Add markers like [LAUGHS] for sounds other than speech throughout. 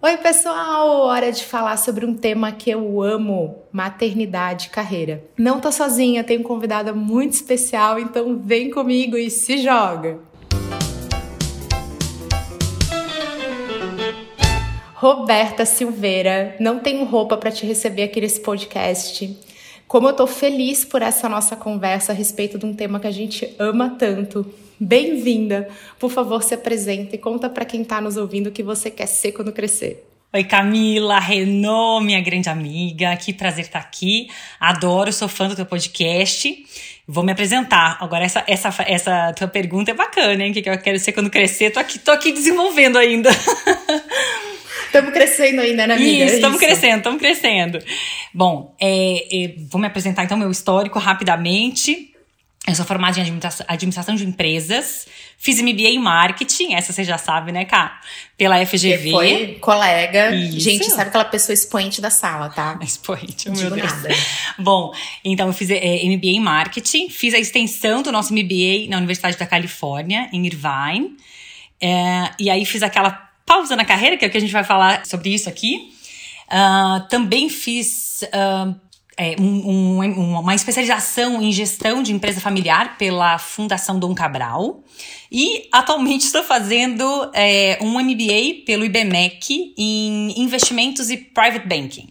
Oi, pessoal! Hora de falar sobre um tema que eu amo: maternidade e carreira. Não tô sozinha, tenho convidada muito especial, então vem comigo e se joga! Roberta Silveira, não tenho roupa para te receber aqui nesse podcast. Como eu tô feliz por essa nossa conversa a respeito de um tema que a gente ama tanto Bem-vinda. Por favor, se apresente e conta para quem está nos ouvindo o que você quer ser quando crescer. Oi, Camila, Renault, minha grande amiga. Que prazer estar aqui. Adoro, sou fã do teu podcast. Vou me apresentar. Agora, essa, essa, essa tua pergunta é bacana, hein? O que eu quero ser quando crescer? Tô aqui, tô aqui desenvolvendo ainda. [LAUGHS] Estamos crescendo ainda, né, amiga? Isso, estamos crescendo, estamos crescendo. Bom, é, é, vou me apresentar então meu histórico rapidamente. Eu sou formada em administração de empresas, fiz MBA em marketing, essa você já sabe, né, Cá? Pela FGV. Você foi colega. Isso. Gente, sabe aquela pessoa expoente da sala, tá? Expoente, meu Deus. nada. Bom, então eu fiz é, MBA em marketing, fiz a extensão do nosso MBA na Universidade da Califórnia, em Irvine. É, e aí fiz aquela pausa na carreira, que é o que a gente vai falar sobre isso aqui. Uh, também fiz. Uh, é, um, um, uma especialização em gestão de empresa familiar pela Fundação Dom Cabral. E atualmente estou fazendo é, um MBA pelo IBMEC em investimentos e private banking.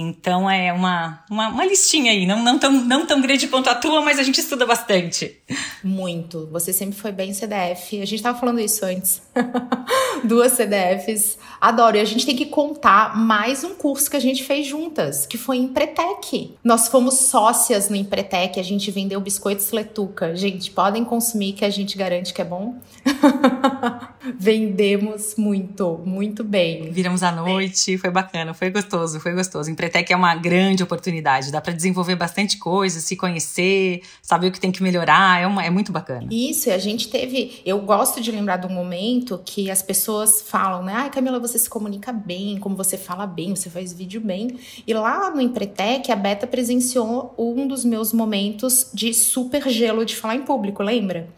Então é uma, uma, uma, listinha aí, não, não, tão, não tão grande quanto a tua, mas a gente estuda bastante. Muito. Você sempre foi bem CDF. A gente estava falando isso antes. [LAUGHS] Duas CDFs. Adoro. E a gente tem que contar mais um curso que a gente fez juntas, que foi em Empretec. Nós fomos sócias no Empretec, a gente vendeu biscoitos Letuca. Gente, podem consumir que a gente garante que é bom. [LAUGHS] Vendemos muito, muito bem. Viramos à noite, foi bacana, foi gostoso, foi gostoso. Empretec é uma grande oportunidade, dá para desenvolver bastante coisa, se conhecer, saber o que tem que melhorar, é, uma, é muito bacana. Isso, e a gente teve, eu gosto de lembrar do momento que as pessoas falam, né? Ai, Camila, você se comunica bem, como você fala bem, você faz vídeo bem. E lá no Empretec, a Beta presenciou um dos meus momentos de super gelo de falar em público, lembra?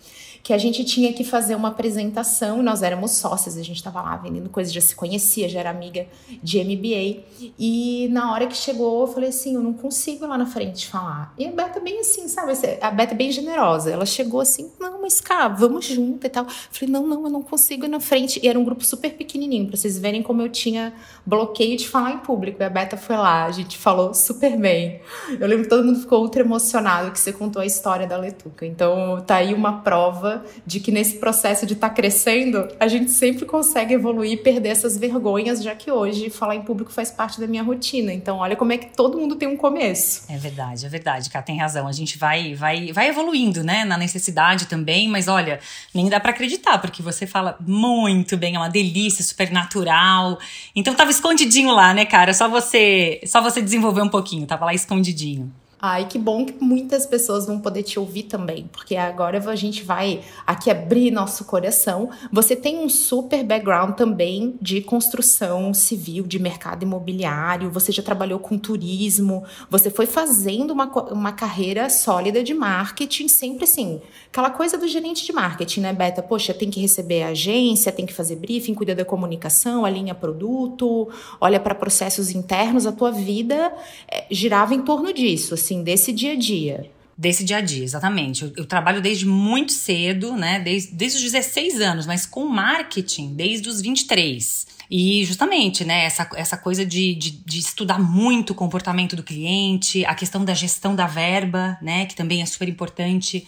Que a gente tinha que fazer uma apresentação, nós éramos sócias, a gente estava lá vendendo coisas, já se conhecia, já era amiga de MBA. E na hora que chegou, eu falei assim: eu não consigo lá na frente falar. E a Beta, bem assim, sabe? A Beta, bem generosa. Ela chegou assim: não, mas cá, vamos junto e tal. Eu falei: não, não, eu não consigo ir na frente. E era um grupo super pequenininho, pra vocês verem como eu tinha bloqueio de falar em público. E a Beta foi lá, a gente falou super bem. Eu lembro que todo mundo ficou ultra emocionado que você contou a história da Letuca. Então, tá aí uma prova de que nesse processo de estar tá crescendo, a gente sempre consegue evoluir e perder essas vergonhas, já que hoje falar em público faz parte da minha rotina. Então, olha como é que todo mundo tem um começo. É verdade, é verdade, Cá, tem razão. A gente vai, vai, vai evoluindo, né, na necessidade também, mas olha, nem dá para acreditar, porque você fala muito bem, é uma delícia, super natural. Então tava escondidinho lá, né, cara? Só você, só você desenvolver um pouquinho, tava lá escondidinho. Ai, que bom que muitas pessoas vão poder te ouvir também, porque agora a gente vai aqui abrir nosso coração. Você tem um super background também de construção civil, de mercado imobiliário, você já trabalhou com turismo, você foi fazendo uma, uma carreira sólida de marketing, sempre assim, aquela coisa do gerente de marketing, né, Beta? Poxa, tem que receber a agência, tem que fazer briefing, cuida da comunicação, alinha produto, olha para processos internos, a tua vida é, girava em torno disso, assim assim, desse dia a dia. Desse dia a dia, exatamente. Eu, eu trabalho desde muito cedo, né? Desde, desde os 16 anos, mas com marketing desde os 23. E justamente, né, essa, essa coisa de, de, de, estudar muito o comportamento do cliente, a questão da gestão da verba, né, que também é super importante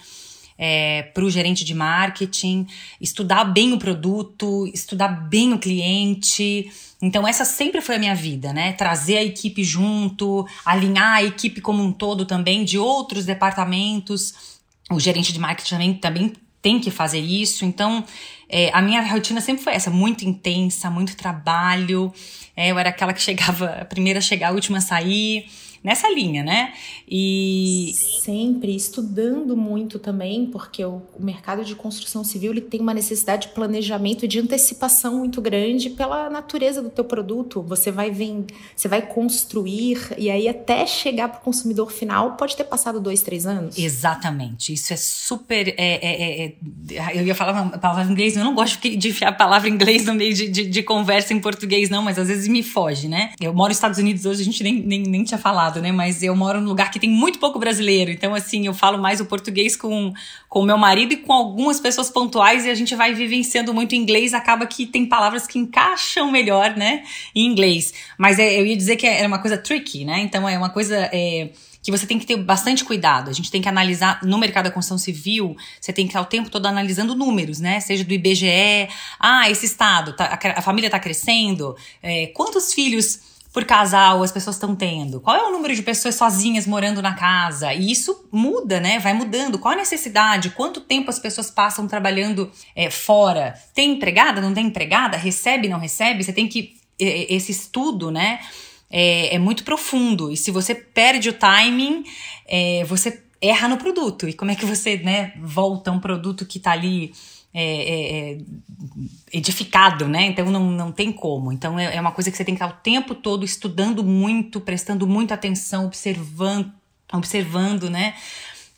é, para o gerente de marketing, estudar bem o produto, estudar bem o cliente. Então, essa sempre foi a minha vida, né? Trazer a equipe junto, alinhar a equipe como um todo também de outros departamentos. O gerente de marketing também, também tem que fazer isso. Então, é, a minha rotina sempre foi essa, muito intensa, muito trabalho. É, eu era aquela que chegava, a primeira a chegar, a última a sair nessa linha, né? E sempre estudando muito também, porque o, o mercado de construção civil ele tem uma necessidade de planejamento e de antecipação muito grande pela natureza do teu produto. Você vai vender, você vai construir e aí até chegar para o consumidor final pode ter passado dois, três anos. Exatamente. Isso é super. É, é, é, é eu ia falar uma palavra em inglês, eu não gosto de enfiar a palavra em inglês no meio de, de, de, conversa em português, não, mas às vezes me foge, né? Eu moro nos Estados Unidos hoje, a gente nem, nem, nem tinha falado, né? Mas eu moro num lugar que tem muito pouco brasileiro. Então, assim, eu falo mais o português com o meu marido e com algumas pessoas pontuais e a gente vai vivenciando muito inglês, acaba que tem palavras que encaixam melhor, né? Em inglês. Mas é, eu ia dizer que é uma coisa tricky, né? Então, é uma coisa. É, que você tem que ter bastante cuidado. A gente tem que analisar no mercado da construção civil, você tem que estar o tempo todo analisando números, né? Seja do IBGE, ah, esse estado, tá, a, a, família está crescendo, é, quantos filhos por casal as pessoas estão tendo? Qual é o número de pessoas sozinhas morando na casa? E isso muda, né? Vai mudando. Qual a necessidade? Quanto tempo as pessoas passam trabalhando é, fora? Tem empregada? Não tem empregada? Recebe? Não recebe? Você tem que esse estudo, né? é, é muito profundo. E se você perde o timing, é, você erra no produto. E como é que você né, volta um produto que está ali é, é, é, edificado, né? Então não, não tem como. Então é, é, uma coisa que você tem que estar o tempo todo estudando muito, prestando muita atenção, observando, observando, né?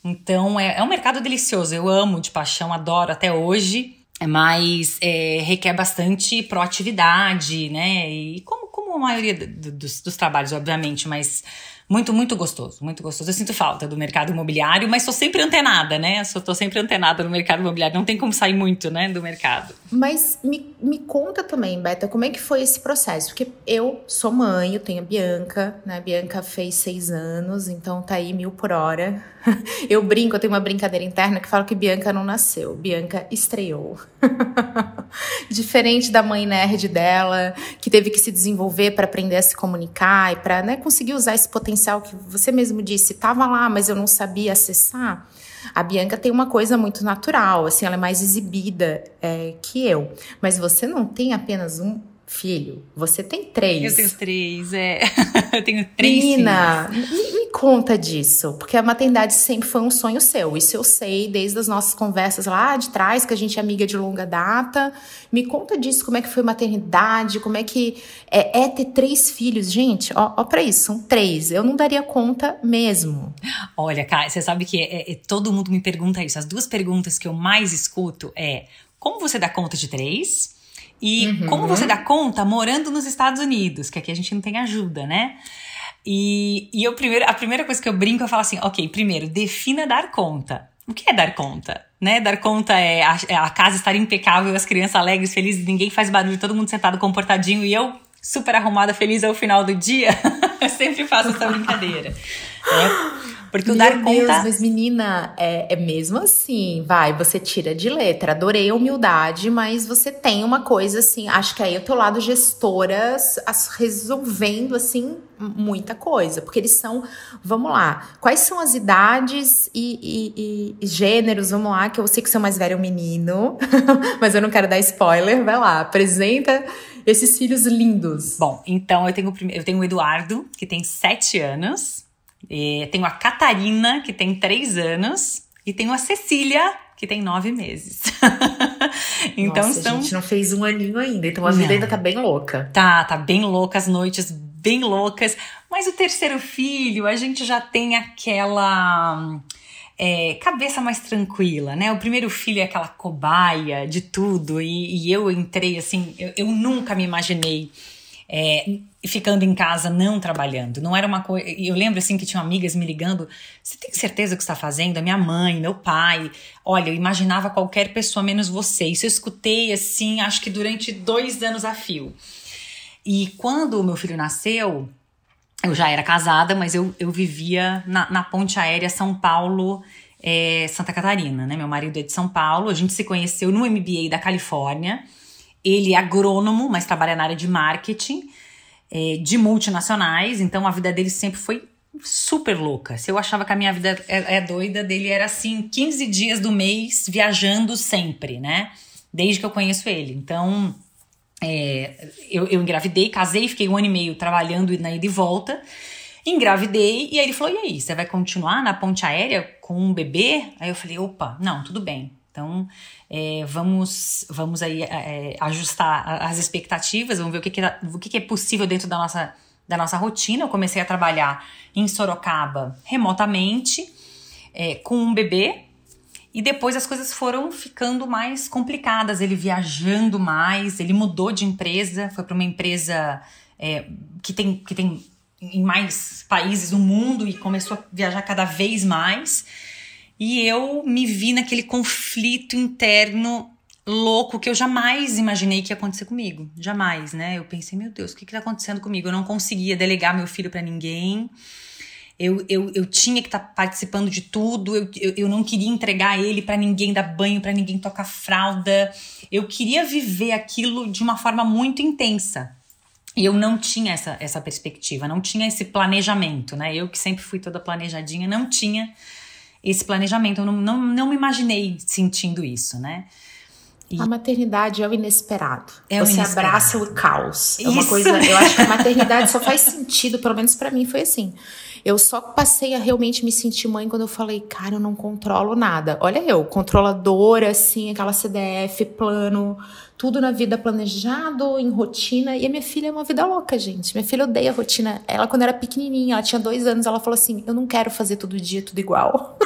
Então é, é um mercado delicioso. Eu amo de paixão, adoro até hoje. Mas é, requer bastante proatividade, né? E como a maioria do, dos, dos trabalhos, obviamente, mas muito, muito gostoso, muito gostoso. Eu sinto falta do mercado imobiliário, mas sou sempre antenada, né? Sou, tô sempre antenada no mercado imobiliário, não tem como sair muito, né, do mercado. Mas me, me conta também, Beta, como é que foi esse processo? Porque eu sou mãe, eu tenho a Bianca, né? A Bianca fez seis anos, então tá aí mil por hora. [LAUGHS] Eu brinco, eu tenho uma brincadeira interna que falo que Bianca não nasceu, Bianca estreou. [LAUGHS] Diferente da mãe nerd dela, que teve que se desenvolver para aprender a se comunicar e para né, conseguir usar esse potencial que você mesmo disse, estava lá, mas eu não sabia acessar. A Bianca tem uma coisa muito natural, assim, ela é mais exibida é, que eu. Mas você não tem apenas um filho, você tem três. Eu tenho três, é. [LAUGHS] eu tenho três Menina, filhos. Me, me conta disso, porque a maternidade sempre foi um sonho seu. Isso eu sei desde as nossas conversas lá de trás, que a gente é amiga de longa data. Me conta disso, como é que foi maternidade, como é que é, é ter três filhos. Gente, ó, ó pra isso, são três. Eu não daria conta mesmo. Olha, cara, você sabe que é, é, todo mundo me pergunta isso. As duas perguntas que eu mais escuto é como você dá conta de três? E uhum. como você dá conta morando nos Estados Unidos, que aqui a gente não tem ajuda, né? E, e eu primeiro, a primeira coisa que eu brinco, eu falo assim, ok, primeiro, defina dar conta. O que é dar conta? Né? Dar conta é a, é a casa estar impecável, as crianças alegres, felizes, ninguém faz barulho, todo mundo sentado comportadinho e eu super arrumada, feliz ao final do dia. [LAUGHS] eu sempre faço essa brincadeira. Né? [LAUGHS] Porque o Meu dar Deus, conta. Mas, menina, é, é mesmo assim. Vai, você tira de letra. Adorei a humildade, mas você tem uma coisa assim. Acho que aí é o teu lado gestora resolvendo, assim, muita coisa. Porque eles são. Vamos lá. Quais são as idades e, e, e gêneros? Vamos lá, que eu sei que seu mais velho é um menino, [LAUGHS] mas eu não quero dar spoiler. Vai lá, apresenta esses filhos lindos. Bom, então eu tenho, eu tenho o Eduardo, que tem sete anos. E tenho a Catarina, que tem três anos, e tenho a Cecília, que tem nove meses. [LAUGHS] então Nossa, são... a gente não fez um aninho ainda, então a não. vida ainda tá bem louca. Tá, tá bem louca, as noites bem loucas. Mas o terceiro filho, a gente já tem aquela. É, cabeça mais tranquila, né? O primeiro filho é aquela cobaia de tudo, e, e eu entrei assim, eu, eu nunca me imaginei é, ficando em casa, não trabalhando. Não era uma coisa. Eu lembro assim que tinham amigas me ligando: você tem certeza que está fazendo? A minha mãe, meu pai. Olha, eu imaginava qualquer pessoa menos você. Isso eu escutei assim, acho que durante dois anos a fio. E quando o meu filho nasceu, eu já era casada, mas eu, eu vivia na, na ponte aérea São Paulo. É, Santa Catarina, né? Meu marido é de São Paulo. A gente se conheceu no MBA da Califórnia. Ele é agrônomo, mas trabalha na área de marketing é, de multinacionais, então a vida dele sempre foi super louca. Se eu achava que a minha vida é, é doida, dele era assim, 15 dias do mês viajando sempre, né? Desde que eu conheço ele. Então, é, eu, eu engravidei, casei, fiquei um ano e meio trabalhando na ida e volta. Engravidei e aí ele falou: e aí, você vai continuar na ponte aérea com um bebê? Aí eu falei: opa, não, tudo bem. Então, é, vamos, vamos aí é, ajustar as expectativas, vamos ver o que, que, é, o que, que é possível dentro da nossa, da nossa rotina. Eu comecei a trabalhar em Sorocaba remotamente, é, com um bebê, e depois as coisas foram ficando mais complicadas. Ele viajando mais, ele mudou de empresa, foi para uma empresa é, que, tem, que tem em mais países do mundo e começou a viajar cada vez mais. E eu me vi naquele conflito interno louco que eu jamais imaginei que ia acontecer comigo. Jamais, né? Eu pensei, meu Deus, o que está acontecendo comigo? Eu não conseguia delegar meu filho para ninguém. Eu, eu, eu tinha que estar tá participando de tudo, eu, eu, eu não queria entregar ele para ninguém dar banho, para ninguém tocar fralda. Eu queria viver aquilo de uma forma muito intensa. E eu não tinha essa, essa perspectiva, não tinha esse planejamento, né? Eu que sempre fui toda planejadinha, não tinha esse planejamento, eu não, não, não me imaginei sentindo isso, né? E... A maternidade é o inesperado. É o Você inesperado. abraça o caos. É uma coisa. Eu acho que a [LAUGHS] maternidade só faz sentido, pelo menos para mim foi assim. Eu só passei a realmente me sentir mãe quando eu falei, cara, eu não controlo nada. Olha eu, controladora, assim, aquela CDF, plano, tudo na vida planejado, em rotina. E a minha filha é uma vida louca, gente. Minha filha odeia a rotina. Ela, quando era pequenininha, ela tinha dois anos, ela falou assim: Eu não quero fazer todo dia tudo igual.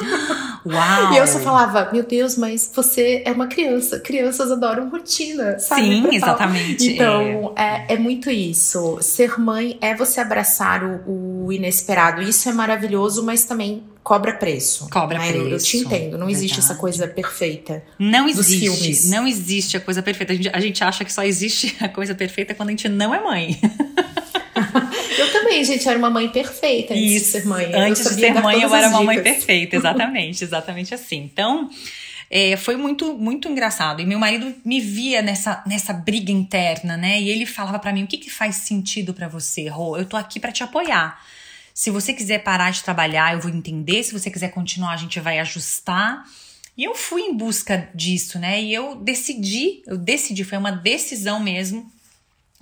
Uau! [GASPS] e eu só falava: Meu Deus, mas você é uma criança. Crianças adoram rotina, sabe? Sim, exatamente. Então, é. é. É, muito isso. Ser mãe é você abraçar o, o inesperado. Isso é maravilhoso, mas também cobra preço. Cobra né? preço. Eu, te entendo, não existe Verdade. essa coisa perfeita. Não existe. Não existe a coisa perfeita. A gente, a gente acha que só existe [LAUGHS] a coisa perfeita quando a gente não é mãe. [LAUGHS] eu também, gente, era uma mãe perfeita antes Isso. de ser mãe. Antes de ser mãe, eu era uma mãe perfeita, [LAUGHS] exatamente, exatamente assim. Então, é, foi muito, muito engraçado. E meu marido me via nessa, nessa briga interna, né? E ele falava para mim: o que, que faz sentido para você, Rô? Eu tô aqui para te apoiar. Se você quiser parar de trabalhar, eu vou entender. Se você quiser continuar, a gente vai ajustar. E eu fui em busca disso, né? E eu decidi, eu decidi, foi uma decisão mesmo,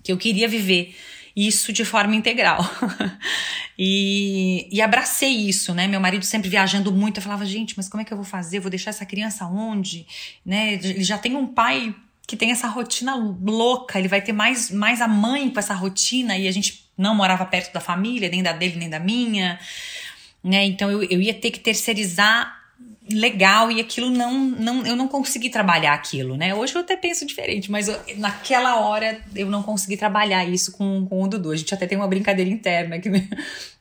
que eu queria viver isso de forma integral. [LAUGHS] e, e abracei isso, né? Meu marido sempre viajando muito, eu falava, gente, mas como é que eu vou fazer? vou deixar essa criança onde? Né? Ele já tem um pai que tem essa rotina louca, ele vai ter mais, mais a mãe com essa rotina e a gente não morava perto da família, nem da dele, nem da minha, né? Então eu, eu ia ter que terceirizar legal e aquilo não, não eu não consegui trabalhar aquilo, né? Hoje eu até penso diferente, mas eu, naquela hora eu não consegui trabalhar isso com, com o Dudu. A gente até tem uma brincadeira interna que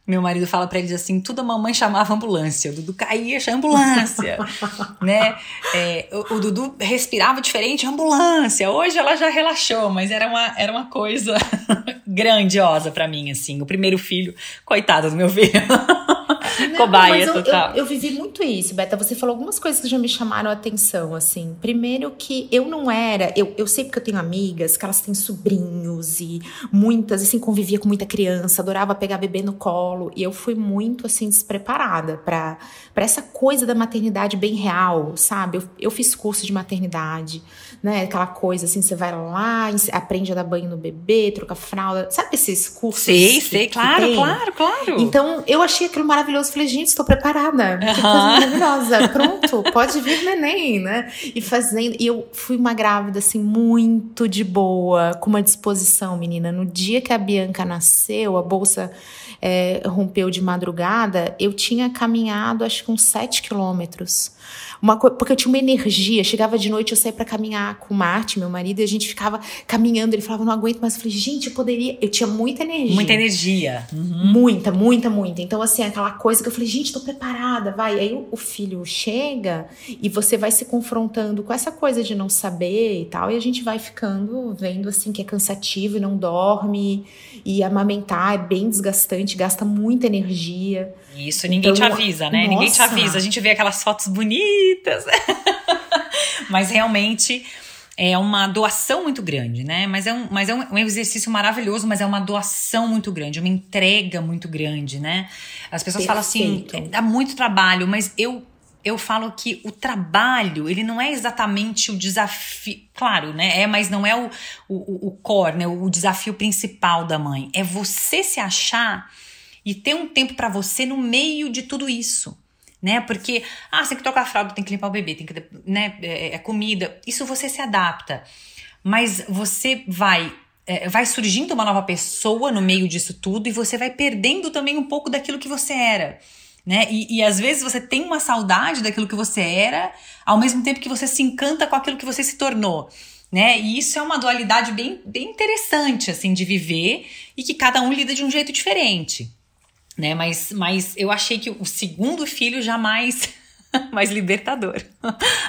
meu marido fala para eles assim: tudo a mamãe chamava ambulância. O Dudu caía, chamava ambulância. [LAUGHS] né? É, o, o, Dudu respirava diferente, ambulância. Hoje ela já relaxou, mas era uma, era uma coisa [LAUGHS] grandiosa para mim, assim. O primeiro filho, coitado do meu filho. [LAUGHS] Não, [LAUGHS] Cobaia eu, total. Eu, eu, vivi muito isso, Beta. Você falou algumas coisas que já me chamaram a atenção, assim. Primeiro que eu não era. Eu, eu sei porque eu tenho amigas que elas têm sobrinhos e muitas, assim, convivia com muita criança, adorava pegar bebê no colo. E eu fui muito, assim, despreparada para essa coisa da maternidade bem real, sabe? Eu, eu fiz curso de maternidade né? Aquela coisa assim, você vai lá, aprende a dar banho no bebê, troca fralda. Sabe esses cursos? Sei, sei, claro, claro, claro. Então, eu achei aquilo maravilhoso. Falei, gente, estou preparada. Que coisa maravilhosa. Pronto, [LAUGHS] pode vir neném, né? E fazendo. E eu fui uma grávida, assim, muito de boa, com uma disposição, menina. No dia que a Bianca nasceu, a bolsa é, rompeu de madrugada, eu tinha caminhado, acho que uns sete quilômetros. Uma porque eu tinha uma energia. Chegava de noite, eu saía para caminhar com o Marte, meu marido, e a gente ficava caminhando. Ele falava, não aguento mais. Eu falei, gente, eu poderia. Eu tinha muita energia. Muita energia. Uhum. Muita, muita, muita. Então, assim, aquela coisa que eu falei, gente, tô preparada, vai. Aí o, o filho chega e você vai se confrontando com essa coisa de não saber e tal. E a gente vai ficando vendo, assim, que é cansativo e não dorme. E amamentar é bem desgastante, gasta muita energia. Isso, ninguém então, te avisa, né? Nossa. Ninguém te avisa. A gente vê aquelas fotos bonitas. [LAUGHS] Mas realmente é uma doação muito grande, né? Mas é, um, mas é um, exercício maravilhoso, mas é uma doação muito grande, uma entrega muito grande, né? As pessoas Perfeito. falam assim, dá muito trabalho, mas eu eu falo que o trabalho, ele não é exatamente o desafio. Claro, né? É, mas não é o, o, o core, né? O desafio principal da mãe. É você se achar e ter um tempo para você no meio de tudo isso. Né? Porque, ah, você tem que trocar a fralda, tem que limpar o bebê, tem que, né, é, é comida. Isso você se adapta. Mas você vai é, vai surgindo uma nova pessoa no meio disso tudo e você vai perdendo também um pouco daquilo que você era. Né? E, e às vezes você tem uma saudade daquilo que você era, ao mesmo tempo que você se encanta com aquilo que você se tornou. Né? E isso é uma dualidade bem, bem interessante assim de viver e que cada um lida de um jeito diferente. Né? Mas, mas eu achei que o segundo filho jamais [LAUGHS] mais libertador.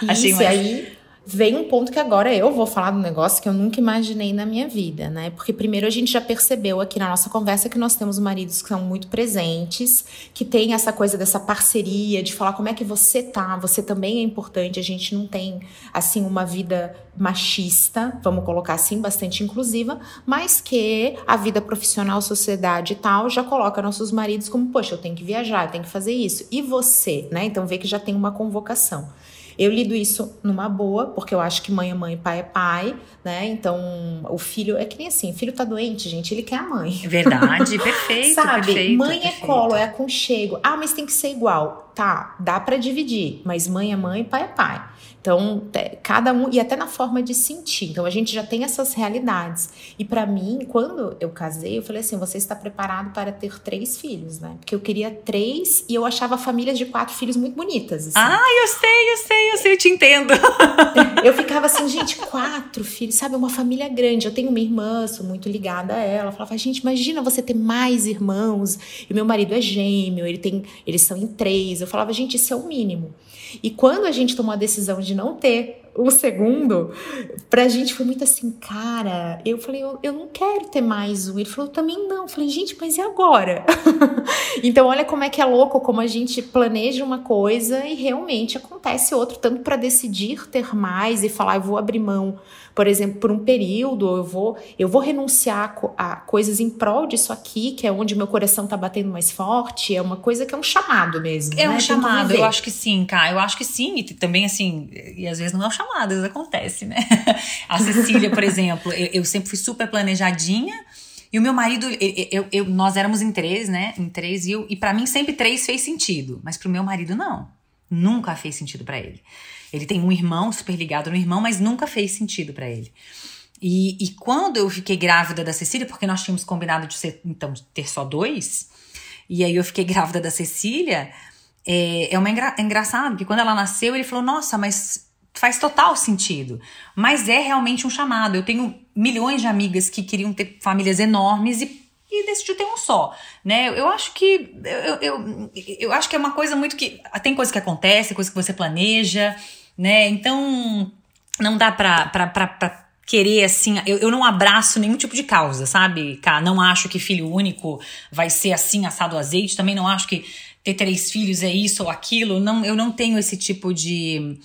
Isso, achei mais... aí vem um ponto que agora eu vou falar do negócio que eu nunca imaginei na minha vida, né? Porque primeiro a gente já percebeu aqui na nossa conversa que nós temos maridos que são muito presentes, que tem essa coisa dessa parceria, de falar como é que você tá, você também é importante, a gente não tem assim uma vida machista, vamos colocar assim, bastante inclusiva, mas que a vida profissional, sociedade e tal já coloca nossos maridos como, poxa, eu tenho que viajar, eu tenho que fazer isso. E você, né? Então vê que já tem uma convocação. Eu lido isso numa boa, porque eu acho que mãe é mãe, pai é pai, né? Então, o filho é que nem assim, o filho tá doente, gente, ele quer a mãe. Verdade, [LAUGHS] perfeito. Sabe? Perfeito, mãe perfeito. é colo, é aconchego. Ah, mas tem que ser igual. Tá, dá para dividir, mas mãe é mãe, pai é pai. Então, cada um, e até na forma de sentir. Então, a gente já tem essas realidades. E para mim, quando eu casei, eu falei assim: você está preparado para ter três filhos, né? Porque eu queria três e eu achava famílias de quatro filhos muito bonitas. Assim. Ah, eu sei, eu sei, eu sei, eu te entendo. [LAUGHS] eu ficava assim, gente, quatro filhos, sabe? Uma família grande. Eu tenho uma irmã, sou muito ligada a ela. Eu falava, gente, imagina você ter mais irmãos. E meu marido é gêmeo, ele tem, eles são em três. Eu falava, gente, isso é o mínimo. E quando a gente tomou a decisão de não ter o segundo, pra gente foi muito assim, cara. Eu falei, eu, eu não quero ter mais um. Ele falou, também não. Eu falei, gente, mas e agora? [LAUGHS] então, olha como é que é louco, como a gente planeja uma coisa e realmente acontece outro, tanto para decidir ter mais e falar, eu vou abrir mão por exemplo, por um período, eu vou, eu vou renunciar a coisas em prol disso aqui, que é onde meu coração está batendo mais forte, é uma coisa que é um chamado mesmo. É né? um chamado, eu acho que sim, cara, eu acho que sim, e também assim, e às vezes não é um chamado, acontece, né? [LAUGHS] A Cecília, por exemplo, eu, eu sempre fui super planejadinha. E o meu marido, eu, eu, nós éramos em três, né? Em três, e, eu, e para mim sempre três fez sentido. Mas pro meu marido, não. Nunca fez sentido para ele. Ele tem um irmão super ligado no irmão, mas nunca fez sentido para ele. E, e, quando eu fiquei grávida da Cecília, porque nós tínhamos combinado de ser, então, ter só dois, e aí eu fiquei grávida da Cecília, é, é, uma engra, é engraçado que quando ela nasceu, ele falou: Nossa, mas faz total sentido. Mas é realmente um chamado. Eu tenho milhões de amigas que queriam ter famílias enormes e e decidiu ter um só, né? Eu acho que eu, eu, eu acho que é uma coisa muito que tem coisa que acontece, coisa que você planeja, né? Então não dá pra, pra, pra, pra querer assim, eu, eu não abraço nenhum tipo de causa, sabe? Cá, não acho que filho único vai ser assim assado azeite, também não acho que ter três filhos é isso ou aquilo, não, eu não tenho esse tipo de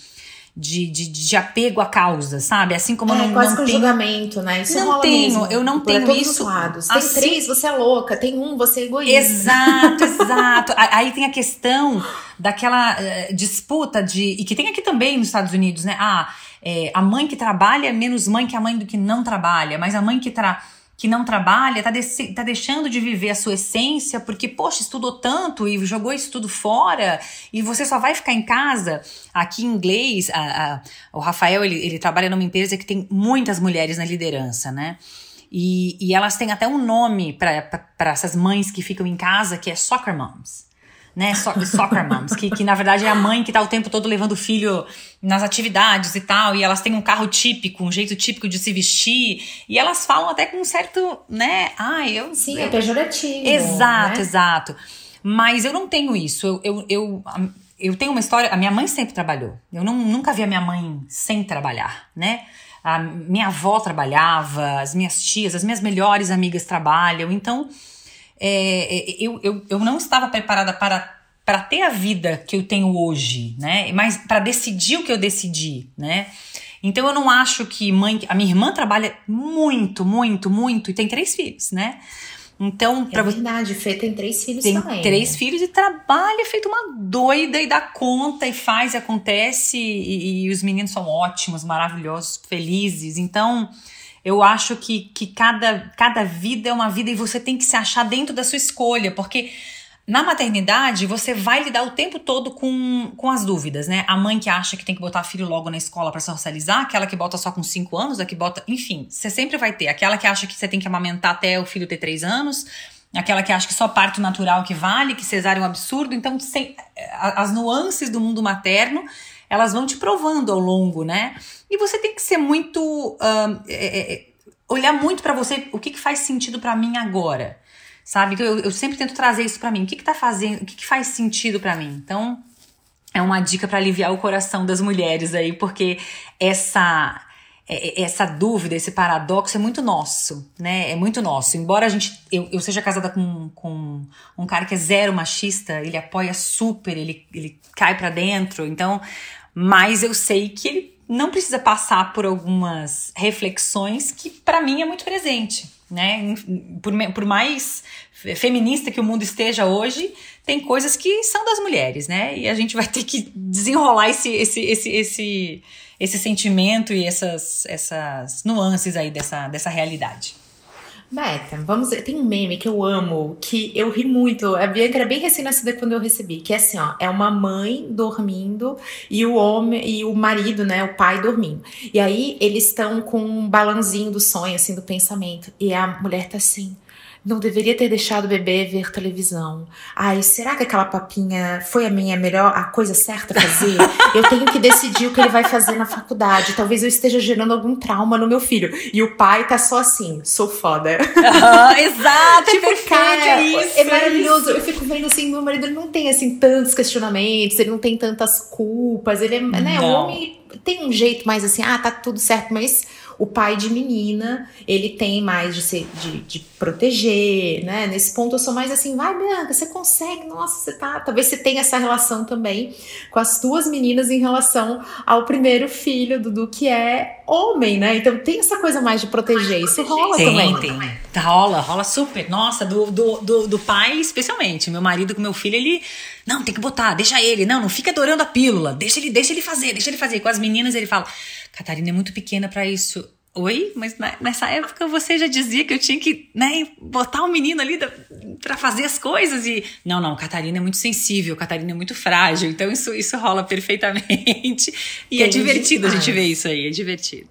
de, de, de apego à causa, sabe? Assim como é, eu não, quase não que um tenho, julgamento, né? Isso não tenho, mesmo, eu não tenho todos isso. Os lados. Tem assim, três, você é louca. Tem um, você é egoísta. Exato, [LAUGHS] exato. Aí tem a questão daquela uh, disputa de. E que tem aqui também nos Estados Unidos, né? Ah, é, a mãe que trabalha é menos mãe que a mãe do que não trabalha, mas a mãe que tra que não trabalha, tá, de, tá deixando de viver a sua essência porque, poxa, estudou tanto e jogou isso tudo fora e você só vai ficar em casa. Aqui em inglês, a, a, o Rafael, ele, ele trabalha numa empresa que tem muitas mulheres na liderança, né? E, e elas têm até um nome para essas mães que ficam em casa, que é soccer moms né? So soccer moms, que, que na verdade é a mãe que tá o tempo todo levando o filho nas atividades e tal, e elas têm um carro típico, um jeito típico de se vestir, e elas falam até com um certo, né? Ah, eu. Sim, eu, é pejorativo. Exato, né? exato. Mas eu não tenho isso. Eu, eu, eu, eu tenho uma história. A minha mãe sempre trabalhou. Eu não, nunca vi a minha mãe sem trabalhar, né? A minha avó trabalhava, as minhas tias, as minhas melhores amigas trabalham. Então, é, é, eu, eu, eu não estava preparada para, para ter a vida que eu tenho hoje, né? Mas para decidir o que eu decidi, né? Então eu não acho que mãe. A minha irmã trabalha muito, muito, muito e tem três filhos, né? Então, é verdade, Fê tem três filhos tem também. três filhos e trabalha feito uma doida e dá conta e faz e acontece e, e os meninos são ótimos, maravilhosos, felizes. Então, Eu acho que, que cada, cada vida é uma vida e você tem que se achar dentro da sua escolha, porque na maternidade, você vai lidar o tempo todo com, com as dúvidas, né? A mãe que acha que tem que botar filho logo na escola para socializar, aquela que bota só com 5 anos, a que bota. Enfim, você sempre vai ter. Aquela que acha que você tem que amamentar até o filho ter 3 anos, aquela que acha que só parto natural que vale, que cesárea é um absurdo. Então, sem, as nuances do mundo materno, elas vão te provando ao longo, né? E você tem que ser muito. Uh, é, olhar muito para você o que, que faz sentido para mim agora sabe? Eu, eu sempre tento trazer isso para mim. O que que tá fazendo, o que que faz sentido para mim? Então, é uma dica para aliviar o coração das mulheres aí, porque essa é, essa dúvida, esse paradoxo é muito nosso, né? É muito nosso. Embora a gente, eu, eu seja casada com, com um cara que é zero machista, ele apoia super, ele, ele cai para dentro, então, mas eu sei que ele não precisa passar por algumas reflexões que para mim é muito presente né? Por, por mais feminista que o mundo esteja hoje, tem coisas que são das mulheres, né? E a gente vai ter que desenrolar esse, esse, esse, esse, esse sentimento e essas, essas nuances aí dessa, dessa realidade. Beta, vamos ver. Tem um meme que eu amo, que eu ri muito. A Bianca era bem recém-nascida quando eu recebi. Que é assim, ó, é uma mãe dormindo e o homem e o marido, né, o pai dormindo. E aí eles estão com um balãozinho do sonho, assim, do pensamento. E a mulher tá assim não deveria ter deixado o bebê ver televisão. Ai, será que aquela papinha foi a minha melhor, a coisa certa a fazer? [LAUGHS] eu tenho que decidir o que ele vai fazer na faculdade. Talvez eu esteja gerando algum trauma no meu filho. E o pai tá só assim, sou foda. Uhum, [LAUGHS] exato, tipo, é cara, é, isso, é maravilhoso. É eu fico vendo assim, meu marido não tem assim tantos questionamentos, ele não tem tantas culpas, ele é, né, o homem tem um jeito mais assim, ah, tá tudo certo, mas o pai de menina, ele tem mais de, ser, de, de proteger, né? Nesse ponto eu sou mais assim, vai Bianca, você consegue, nossa, você tá. Talvez você tenha essa relação também com as duas meninas em relação ao primeiro filho, Dudu, que é homem, né? Então tem essa coisa mais de proteger. Isso rola tem, também. Tem, tem. Rola, rola super. Nossa, do, do, do, do pai, especialmente. Meu marido com meu filho, ele. Não, tem que botar, deixa ele. Não, não fica adorando a pílula. Deixa ele, deixa ele fazer, deixa ele fazer. Com as meninas, ele fala. Catarina é muito pequena para isso. Oi, mas nessa época você já dizia que eu tinha que né, botar o um menino ali para fazer as coisas e não, não, Catarina é muito sensível, Catarina é muito frágil, então isso, isso rola perfeitamente e é divertido a gente ver isso aí, é divertido.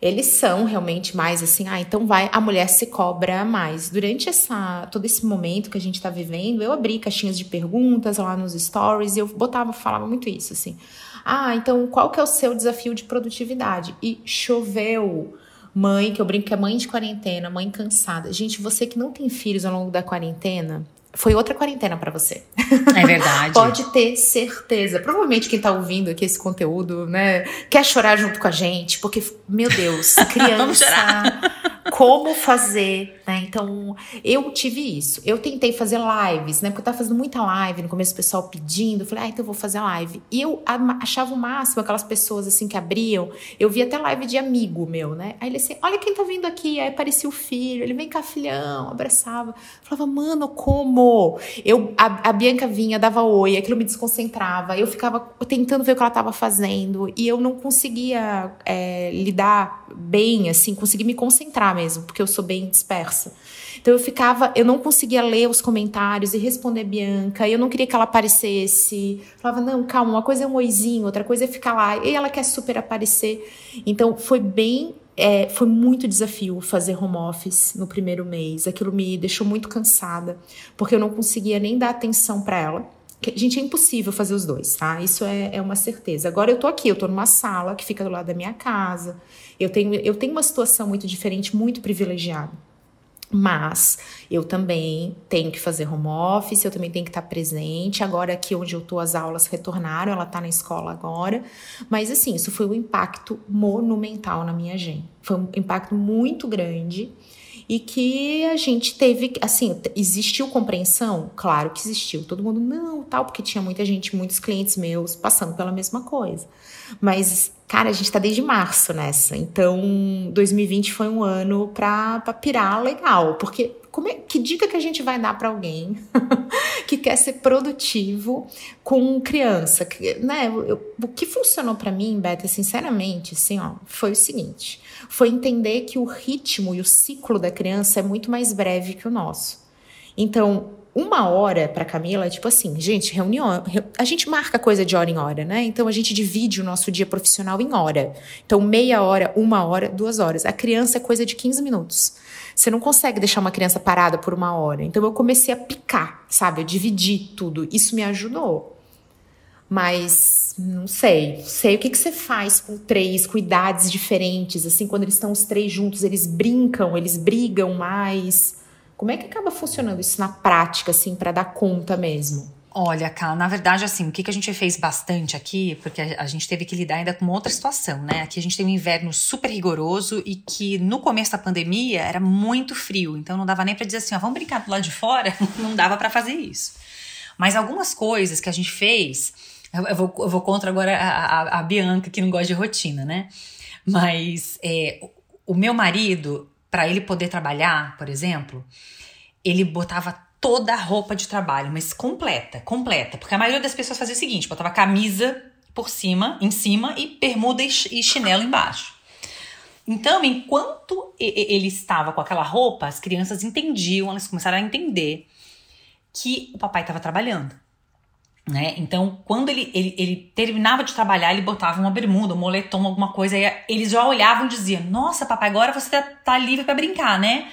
Eles são realmente mais assim, ah, então vai, a mulher se cobra mais. Durante essa todo esse momento que a gente tá vivendo, eu abri caixinhas de perguntas lá nos stories e eu botava, falava muito isso assim. Ah, então qual que é o seu desafio de produtividade? E choveu. Mãe, que eu brinco que é mãe de quarentena, mãe cansada. Gente, você que não tem filhos ao longo da quarentena, foi outra quarentena para você. É verdade. [LAUGHS] Pode ter certeza. Provavelmente quem tá ouvindo aqui esse conteúdo, né, quer chorar junto com a gente, porque, meu Deus, [LAUGHS] criança como fazer, né? Então, eu tive isso. Eu tentei fazer lives, né? Porque eu tava fazendo muita live, no começo o pessoal pedindo, eu falei, ah, então eu vou fazer live. E eu achava o máximo aquelas pessoas assim que abriam. Eu vi até live de amigo meu, né? Aí ele assim, olha quem tá vindo aqui. Aí aparecia o filho, ele vem cá, filhão, abraçava. Eu falava, mano, como? Eu, a, a Bianca vinha, dava oi, aquilo me desconcentrava. Eu ficava tentando ver o que ela tava fazendo e eu não conseguia é, lidar bem, assim, conseguir me concentrar mesmo, porque eu sou bem dispersa. Então eu ficava, eu não conseguia ler os comentários e responder Bianca, eu não queria que ela aparecesse. falava, não, calma, uma coisa é um oizinho, outra coisa é ficar lá, e ela quer super aparecer. Então foi bem é, foi muito desafio fazer home office no primeiro mês. Aquilo me deixou muito cansada, porque eu não conseguia nem dar atenção para ela. Gente, é impossível fazer os dois, tá? Isso é, é uma certeza. Agora eu tô aqui, eu tô numa sala que fica do lado da minha casa. Eu tenho, eu tenho uma situação muito diferente, muito privilegiada. Mas eu também tenho que fazer home office, eu também tenho que estar presente. Agora, aqui onde eu tô, as aulas retornaram, ela tá na escola agora. Mas, assim, isso foi um impacto monumental na minha agenda. Foi um impacto muito grande e que a gente teve, assim, existiu compreensão? Claro que existiu. Todo mundo, não, tal, porque tinha muita gente, muitos clientes meus passando pela mesma coisa. Mas, cara, a gente tá desde março nessa. Então, 2020 foi um ano pra, pra pirar legal. Porque é, que dica que a gente vai dar para alguém [LAUGHS] que quer ser produtivo com criança? Que, né, eu, o que funcionou para mim, Beta, sinceramente, assim, ó, foi o seguinte: foi entender que o ritmo e o ciclo da criança é muito mais breve que o nosso. Então, uma hora para Camila é tipo assim, gente, reunião, a gente marca coisa de hora em hora, né? Então a gente divide o nosso dia profissional em hora. Então meia hora, uma hora, duas horas. A criança é coisa de 15 minutos. Você não consegue deixar uma criança parada por uma hora. Então eu comecei a picar, sabe? A dividir tudo. Isso me ajudou. Mas não sei. Sei o que, que você faz com três, com idades diferentes. Assim, quando eles estão os três juntos, eles brincam, eles brigam mais. Como é que acaba funcionando isso na prática, assim, para dar conta mesmo? Olha, Ká, na verdade, assim, o que, a gente fez bastante aqui, porque a, gente teve que lidar ainda com outra situação, né? Aqui a gente tem um inverno super rigoroso e que no começo da pandemia era muito frio, então não dava nem para dizer assim, ó, vamos brincar do lado de fora, [LAUGHS] não dava para fazer isso. Mas algumas coisas que a gente fez, eu, eu, vou, eu vou, contra agora a, a, a, Bianca, que não gosta de rotina, né? Mas é, o meu marido, para ele poder trabalhar, por exemplo, ele botava toda a roupa de trabalho, mas completa, completa. Porque a maioria das pessoas fazia o seguinte: botava camisa por cima, em cima, e bermuda e chinelo embaixo. Então, enquanto ele estava com aquela roupa, as crianças entendiam, elas começaram a entender que o papai estava trabalhando. Né? Então, quando ele, ele, ele, terminava de trabalhar, ele botava uma bermuda, um moletom, alguma coisa, e eles já olhavam e diziam: Nossa, papai, agora você tá, tá livre para brincar, né?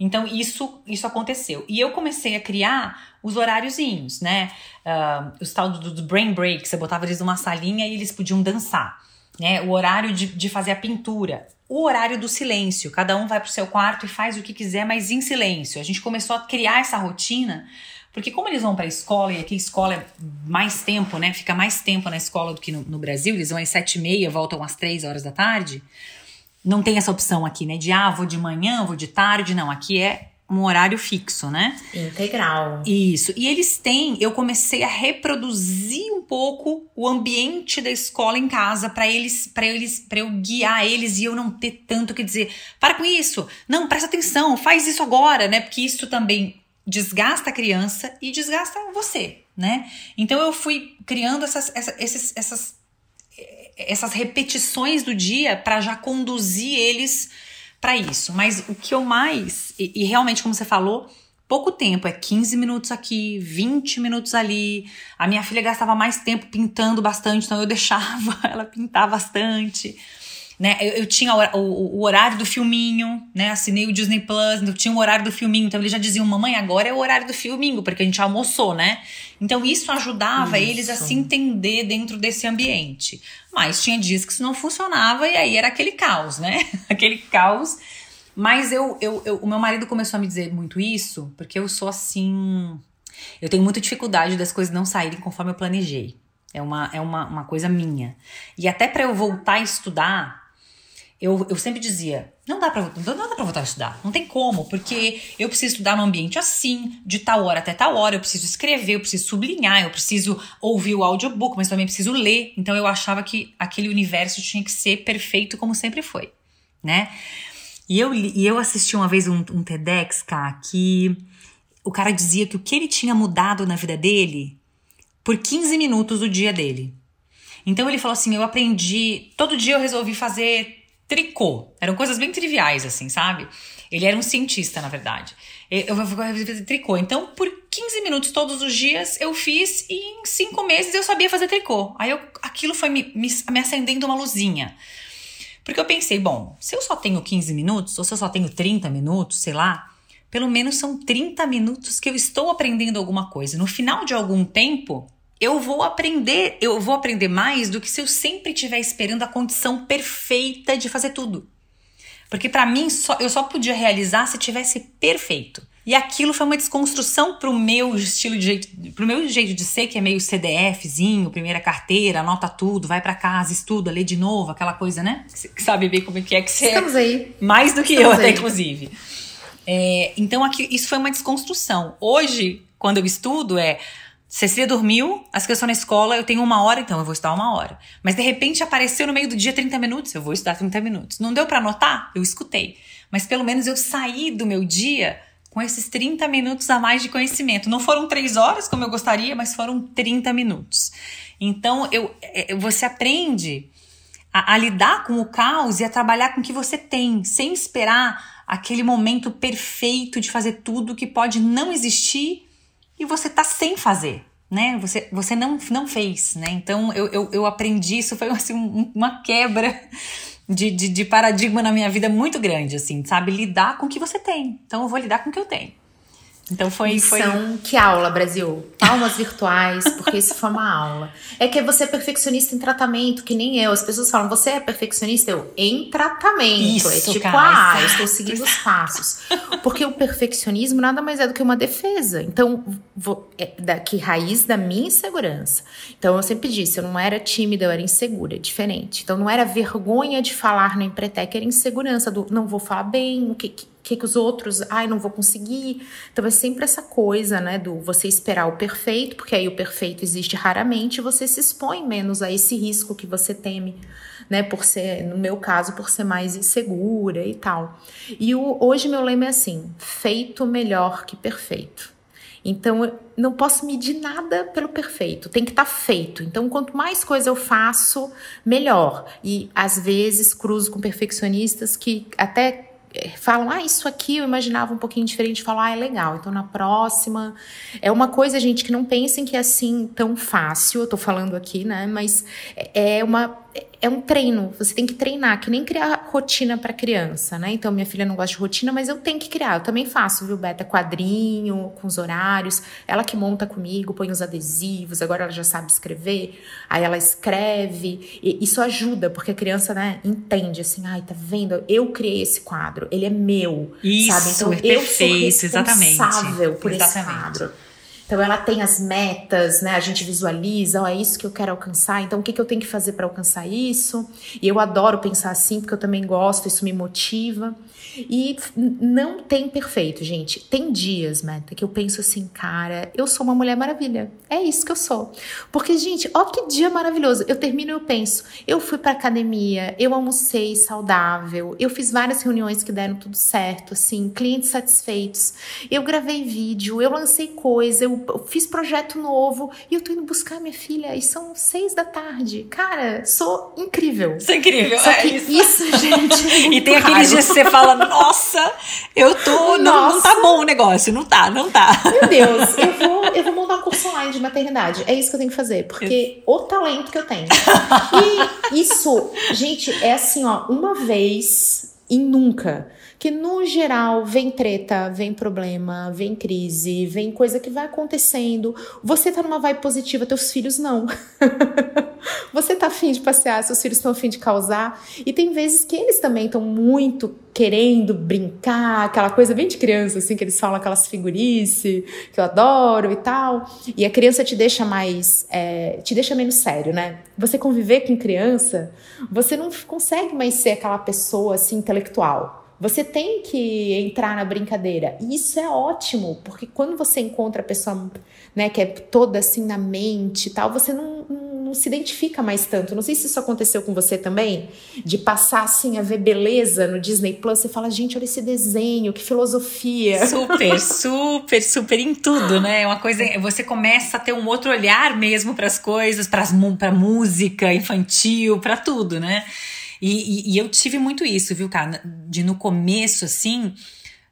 Então, isso, isso aconteceu. E eu comecei a criar os horáriozinhos, né? Uh, os tal do, do brain break, você botava eles numa salinha e eles podiam dançar. Né? O horário de, de fazer a pintura. O horário do silêncio. Cada um vai pro seu quarto e faz o que quiser, mas em silêncio. A gente começou a criar essa rotina porque como eles vão para a escola, e aqui a escola é mais tempo, né? Fica mais tempo na escola do que no, no Brasil, eles vão às sete e meia, voltam às três horas da tarde. Não tem essa opção aqui, né? De ah, vou de manhã, vou de tarde. Não, aqui é um horário fixo, né? Integral. Isso. E eles têm, eu comecei a reproduzir um pouco o ambiente da escola em casa para eles, para eles, para eu guiar eles e eu não ter tanto que dizer, para com isso. Não, presta atenção, faz isso agora, né? Porque isso também desgasta a criança e desgasta você, né? Então eu fui criando essas, essas, esses, essas essas repetições do dia para já conduzir eles para isso. Mas o que eu mais, e, e, realmente, como você falou, pouco tempo, é 15 minutos aqui, 20 minutos ali. A minha filha gastava mais tempo pintando bastante, então eu [LAUGHS] deixava ela pintar bastante né? Eu, eu tinha o, o, o, horário do filminho, né? Assinei o Disney Plus, eu tinha o horário do filminho, então eles já diziam, mamãe, agora é o horário do filminho, porque a gente almoçou, né? Então isso ajudava isso. eles a se entender dentro desse ambiente. Mas tinha dias que isso não funcionava e aí era aquele caos, né? [LAUGHS] aquele caos. Mas eu, eu, eu, o meu marido começou a me dizer muito isso, porque eu sou assim. Eu tenho muita dificuldade das coisas não saírem conforme eu planejei. É uma, é uma, uma coisa minha. E até para eu voltar a estudar, eu, eu sempre dizia, não dá para não dá para voltar a estudar, não tem como, porque eu preciso estudar num ambiente assim, de tal hora até tal hora, eu preciso escrever, eu preciso sublinhar, eu preciso ouvir o audiobook, mas também preciso ler. Então eu achava que aquele universo tinha que ser perfeito como sempre foi, né? E eu, e eu assisti uma vez um, um TEDx, cá, que o cara dizia que o que ele tinha mudado na vida dele por 15 minutos do dia dele. Então ele falou assim: eu aprendi, todo dia eu resolvi fazer tricô. Eram coisas bem triviais, assim, sabe? Ele era um cientista, na verdade. Eu fazer tricô. Então, por 15 minutos todos os dias, eu fiz e em cinco meses eu sabia fazer tricô. Aí eu, aquilo foi me, me acendendo uma luzinha. Porque eu pensei, bom, se eu só tenho 15 minutos, ou se eu só tenho 30 minutos, sei lá, pelo menos são 30 minutos que eu estou aprendendo alguma coisa. No final de algum tempo, eu vou aprender, eu vou aprender mais do que se eu sempre estiver esperando a condição perfeita de fazer tudo. Porque para mim só, eu só podia realizar se tivesse perfeito. E aquilo foi uma desconstrução pro meu estilo de jeito, pro meu jeito de ser, que é meio CDFzinho, primeira carteira, anota tudo, vai para casa, estuda, lê de novo, aquela coisa, né? Que sabe bem como é que é que você Estamos aí. Mais do que Estamos eu, aí. até inclusive. É, então aqui, isso foi uma desconstrução. Hoje, quando eu estudo, é Cecília dormiu, as crianças na escola, eu tenho uma hora, então eu vou estudar uma hora. Mas de repente apareceu no meio do dia 30 minutos, eu vou estudar 30 minutos. Não deu para anotar? Eu escutei. Mas pelo menos eu saí do meu dia com esses 30 minutos a mais de conhecimento. Não foram três horas como eu gostaria, mas foram 30 minutos. Então eu, é, você aprende a, a lidar com o caos e a trabalhar com o que você tem, sem esperar aquele momento perfeito de fazer tudo que pode não existir e você tá sem fazer, né? Você, você não, não fez, né? Então eu, eu, eu aprendi, isso foi [LAUGHS] assim, uma quebra de, de, de paradigma na minha vida muito grande, assim, sabe? Lidar com o que você tem. Então eu vou lidar com o que eu tenho. Então foi. Lição, foi... que aula, Brasil. Palmas virtuais, porque isso foi uma aula. É que você é perfeccionista em tratamento, que nem eu. As pessoas falam, você é perfeccionista? Eu, em tratamento. É isso, é tipo, cara, ah, eu estou seguindo os passos. Porque o perfeccionismo nada mais é do que uma defesa. Então, vou, é da, que raiz da minha insegurança. Então, eu sempre disse, eu não era tímida, eu era insegura, diferente. Então, não era vergonha de falar no Empretec, era insegurança do não vou falar bem, o que, que que, que os outros, ai, não vou conseguir. Então é sempre essa coisa, né, do você esperar o perfeito, porque aí o perfeito existe raramente, você se expõe menos a esse risco que você teme, né, por ser, no meu caso, por ser mais insegura e tal. E o, hoje meu lema é assim: feito melhor que perfeito. Então, eu não posso medir nada pelo perfeito, tem que estar tá feito. Então, quanto mais coisa eu faço, melhor. E às vezes cruzo com perfeccionistas que até falam, ah, isso aqui eu imaginava um pouquinho diferente, falam, ah, é legal, então na próxima. É uma coisa, gente, que não pensem que é assim tão fácil, eu tô falando aqui, né? Mas é uma é um treino, você tem que treinar, que nem criar rotina para criança, né? Então, minha filha não gosta de rotina, mas eu tenho que criar. Eu também faço, viu, Beta? Quadrinho, com os horários. Ela que monta comigo, põe os adesivos, agora ela já sabe escrever, aí ela escreve. E isso ajuda, porque a criança, né, entende assim, ai, tá vendo? Eu criei esse quadro, ele é meu. Isso, sabe? Então, é perfeito, eu sou responsável exatamente. por exatamente. esse quadro. Então ela tem as metas, né? A gente visualiza, ó, é isso que eu quero alcançar. Então o que, que eu tenho que fazer para alcançar isso? E eu adoro pensar assim, porque eu também gosto, isso me motiva. E não tem perfeito, gente. Tem dias, Meta, que eu penso assim, cara, eu sou uma mulher maravilha. É isso que eu sou. Porque, gente, ó que dia maravilhoso. Eu termino e eu penso, eu fui pra academia, eu almocei saudável, eu fiz várias reuniões que deram tudo certo, assim, clientes satisfeitos. Eu gravei vídeo, eu lancei coisa, eu fiz projeto novo e eu tô indo buscar minha filha e são seis da tarde. Cara, sou incrível. Sou incrível. Só que é isso. isso, [LAUGHS] gente. É e tem aqueles dias que você fala, nossa, eu tô. Não, não tá bom o negócio, não tá, não tá. Meu Deus, eu vou, eu vou montar um curso online de maternidade. É isso que eu tenho que fazer, porque o talento que eu tenho. E isso, gente, é assim, ó, uma vez e nunca que no geral vem treta, vem problema, vem crise, vem coisa que vai acontecendo. Você tá numa vibe positiva, teus filhos não. [LAUGHS] Você tá afim de passear, seus filhos estão afim de causar. E tem vezes que eles também estão muito querendo brincar, aquela coisa bem de criança, assim, que eles falam aquelas figurice que eu adoro e tal. E a criança te deixa mais. É, te deixa menos sério, né? Você conviver com criança, você não consegue mais ser aquela pessoa assim intelectual. Você tem que entrar na brincadeira. E isso é ótimo, porque quando você encontra a pessoa, né, que é toda assim na mente e tal, você não, não, se identifica mais tanto. Não sei se isso aconteceu com você também, de passar assim a ver beleza no Disney Plus, você fala, gente, olha esse desenho, que filosofia. Super, [LAUGHS] super, super em tudo, né? É uma coisa, você começa a ter um outro olhar mesmo para as coisas, para música infantil, para tudo, né? E, e, e eu tive muito isso, viu, cara? De no começo, assim,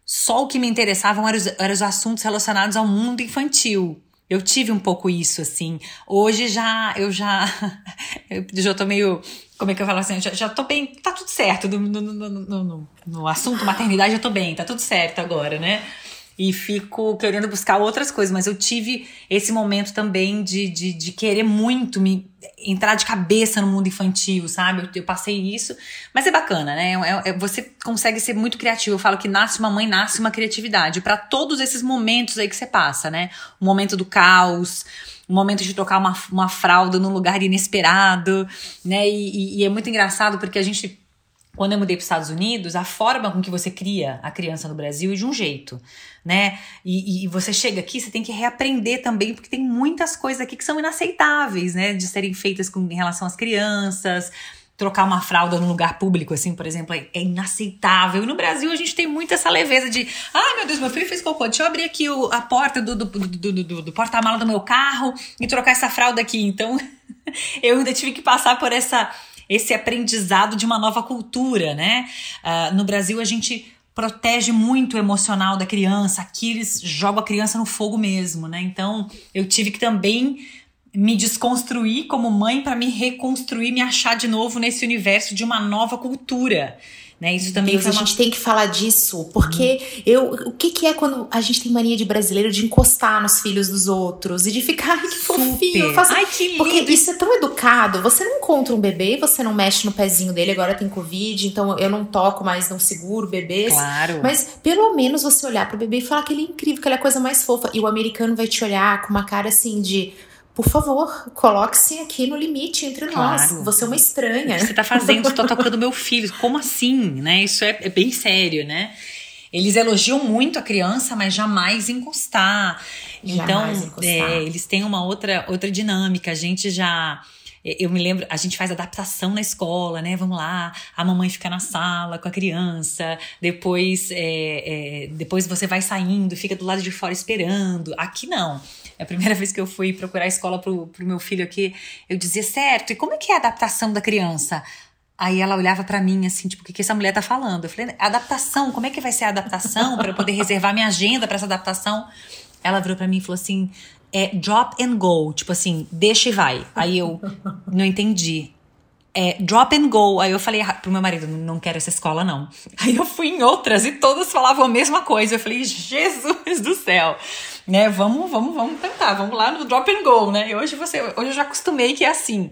só o que me interessavam eram os, eram os assuntos relacionados ao mundo infantil. Eu tive um pouco isso, assim. Hoje já, eu já, [LAUGHS] eu já tô meio, como é que eu falo assim, já, já tô bem, tá tudo certo no, no, no, no, no assunto maternidade, eu tô bem, tá tudo certo agora, né? E fico querendo buscar outras coisas. Mas eu tive esse momento também de, de, de querer muito me entrar de cabeça no mundo infantil, sabe? Eu, eu passei isso, mas é bacana, né? É, é, você consegue ser muito criativo. Eu falo que nasce uma mãe, nasce uma criatividade para todos esses momentos aí que você passa, né? O momento do caos, o momento de trocar uma, uma fralda num lugar inesperado, né? E, e, e é muito engraçado porque a gente quando eu mudei para os Estados Unidos, a forma com que você cria a criança no Brasil é de um jeito, né? E, e, você chega aqui, você tem que reaprender também, porque tem muitas coisas aqui que são inaceitáveis, né? De serem feitas com, em relação às crianças. Trocar uma fralda num lugar público, assim, por exemplo, é, é inaceitável. E no Brasil a gente tem muito essa leveza de, ai meu Deus, meu filho fez cocô, deixa eu abrir aqui o, a porta do, do, do, do, do porta-mala do meu carro e trocar essa fralda aqui. Então, [LAUGHS] eu ainda tive que passar por essa esse aprendizado de uma nova cultura, né? Uh, no Brasil a gente protege muito o emocional da criança, aqui eles jogam a criança no fogo mesmo, né? Então eu tive que também me desconstruir como mãe para me reconstruir, me achar de novo nesse universo de uma nova cultura. Né? Isso também Deus, uma... a gente tem que falar disso, porque hum. eu, o que, que é quando a gente tem mania de brasileiro de encostar nos filhos dos outros e de ficar, [LAUGHS] ai que fofinho, faço... ai que lindo. Porque isso é tão educado, você não encontra um bebê, você não mexe no pezinho dele, agora tem covid, então eu não toco mais, não seguro bebês. Claro. Mas pelo menos você olhar pro bebê e falar que ele é incrível, que ele é a coisa mais fofa. E o americano vai te olhar com uma cara assim de por favor, coloque-se aqui no limite entre claro. nós. Você é uma estranha. O que você tá fazendo? Você tá [LAUGHS] tocando meu filho. Como assim, né? Isso é, é bem sério, né? Eles elogiam muito a criança, mas jamais encostar. Jamais então, encostar. É, eles têm uma outra, outra dinâmica. A gente já. Eu me lembro, a gente faz adaptação na escola, né? Vamos lá, a mamãe fica na sala com a criança, depois, é, é, depois você vai saindo, fica do lado de fora esperando. Aqui não. É a primeira [LAUGHS] vez que eu fui procurar escola pro, pro meu filho aqui, eu dizia, certo, e como é que é a adaptação da criança? Aí ela olhava para mim assim, tipo, o que, que essa mulher tá falando? Eu falei, adaptação, como é que vai ser a adaptação para eu poder reservar minha agenda para essa adaptação? Ela virou para mim e falou assim: é drop and go, tipo assim, deixa e vai. Aí eu não entendi é, drop and go. Aí eu falei pro meu marido, não quero essa escola, não. Aí eu fui em outras e todas falavam a mesma coisa. Eu falei, Jesus do céu, né? Vamos, vamos, vamos tentar, vamos lá no drop and go, né? E hoje você, hoje eu já acostumei que é assim.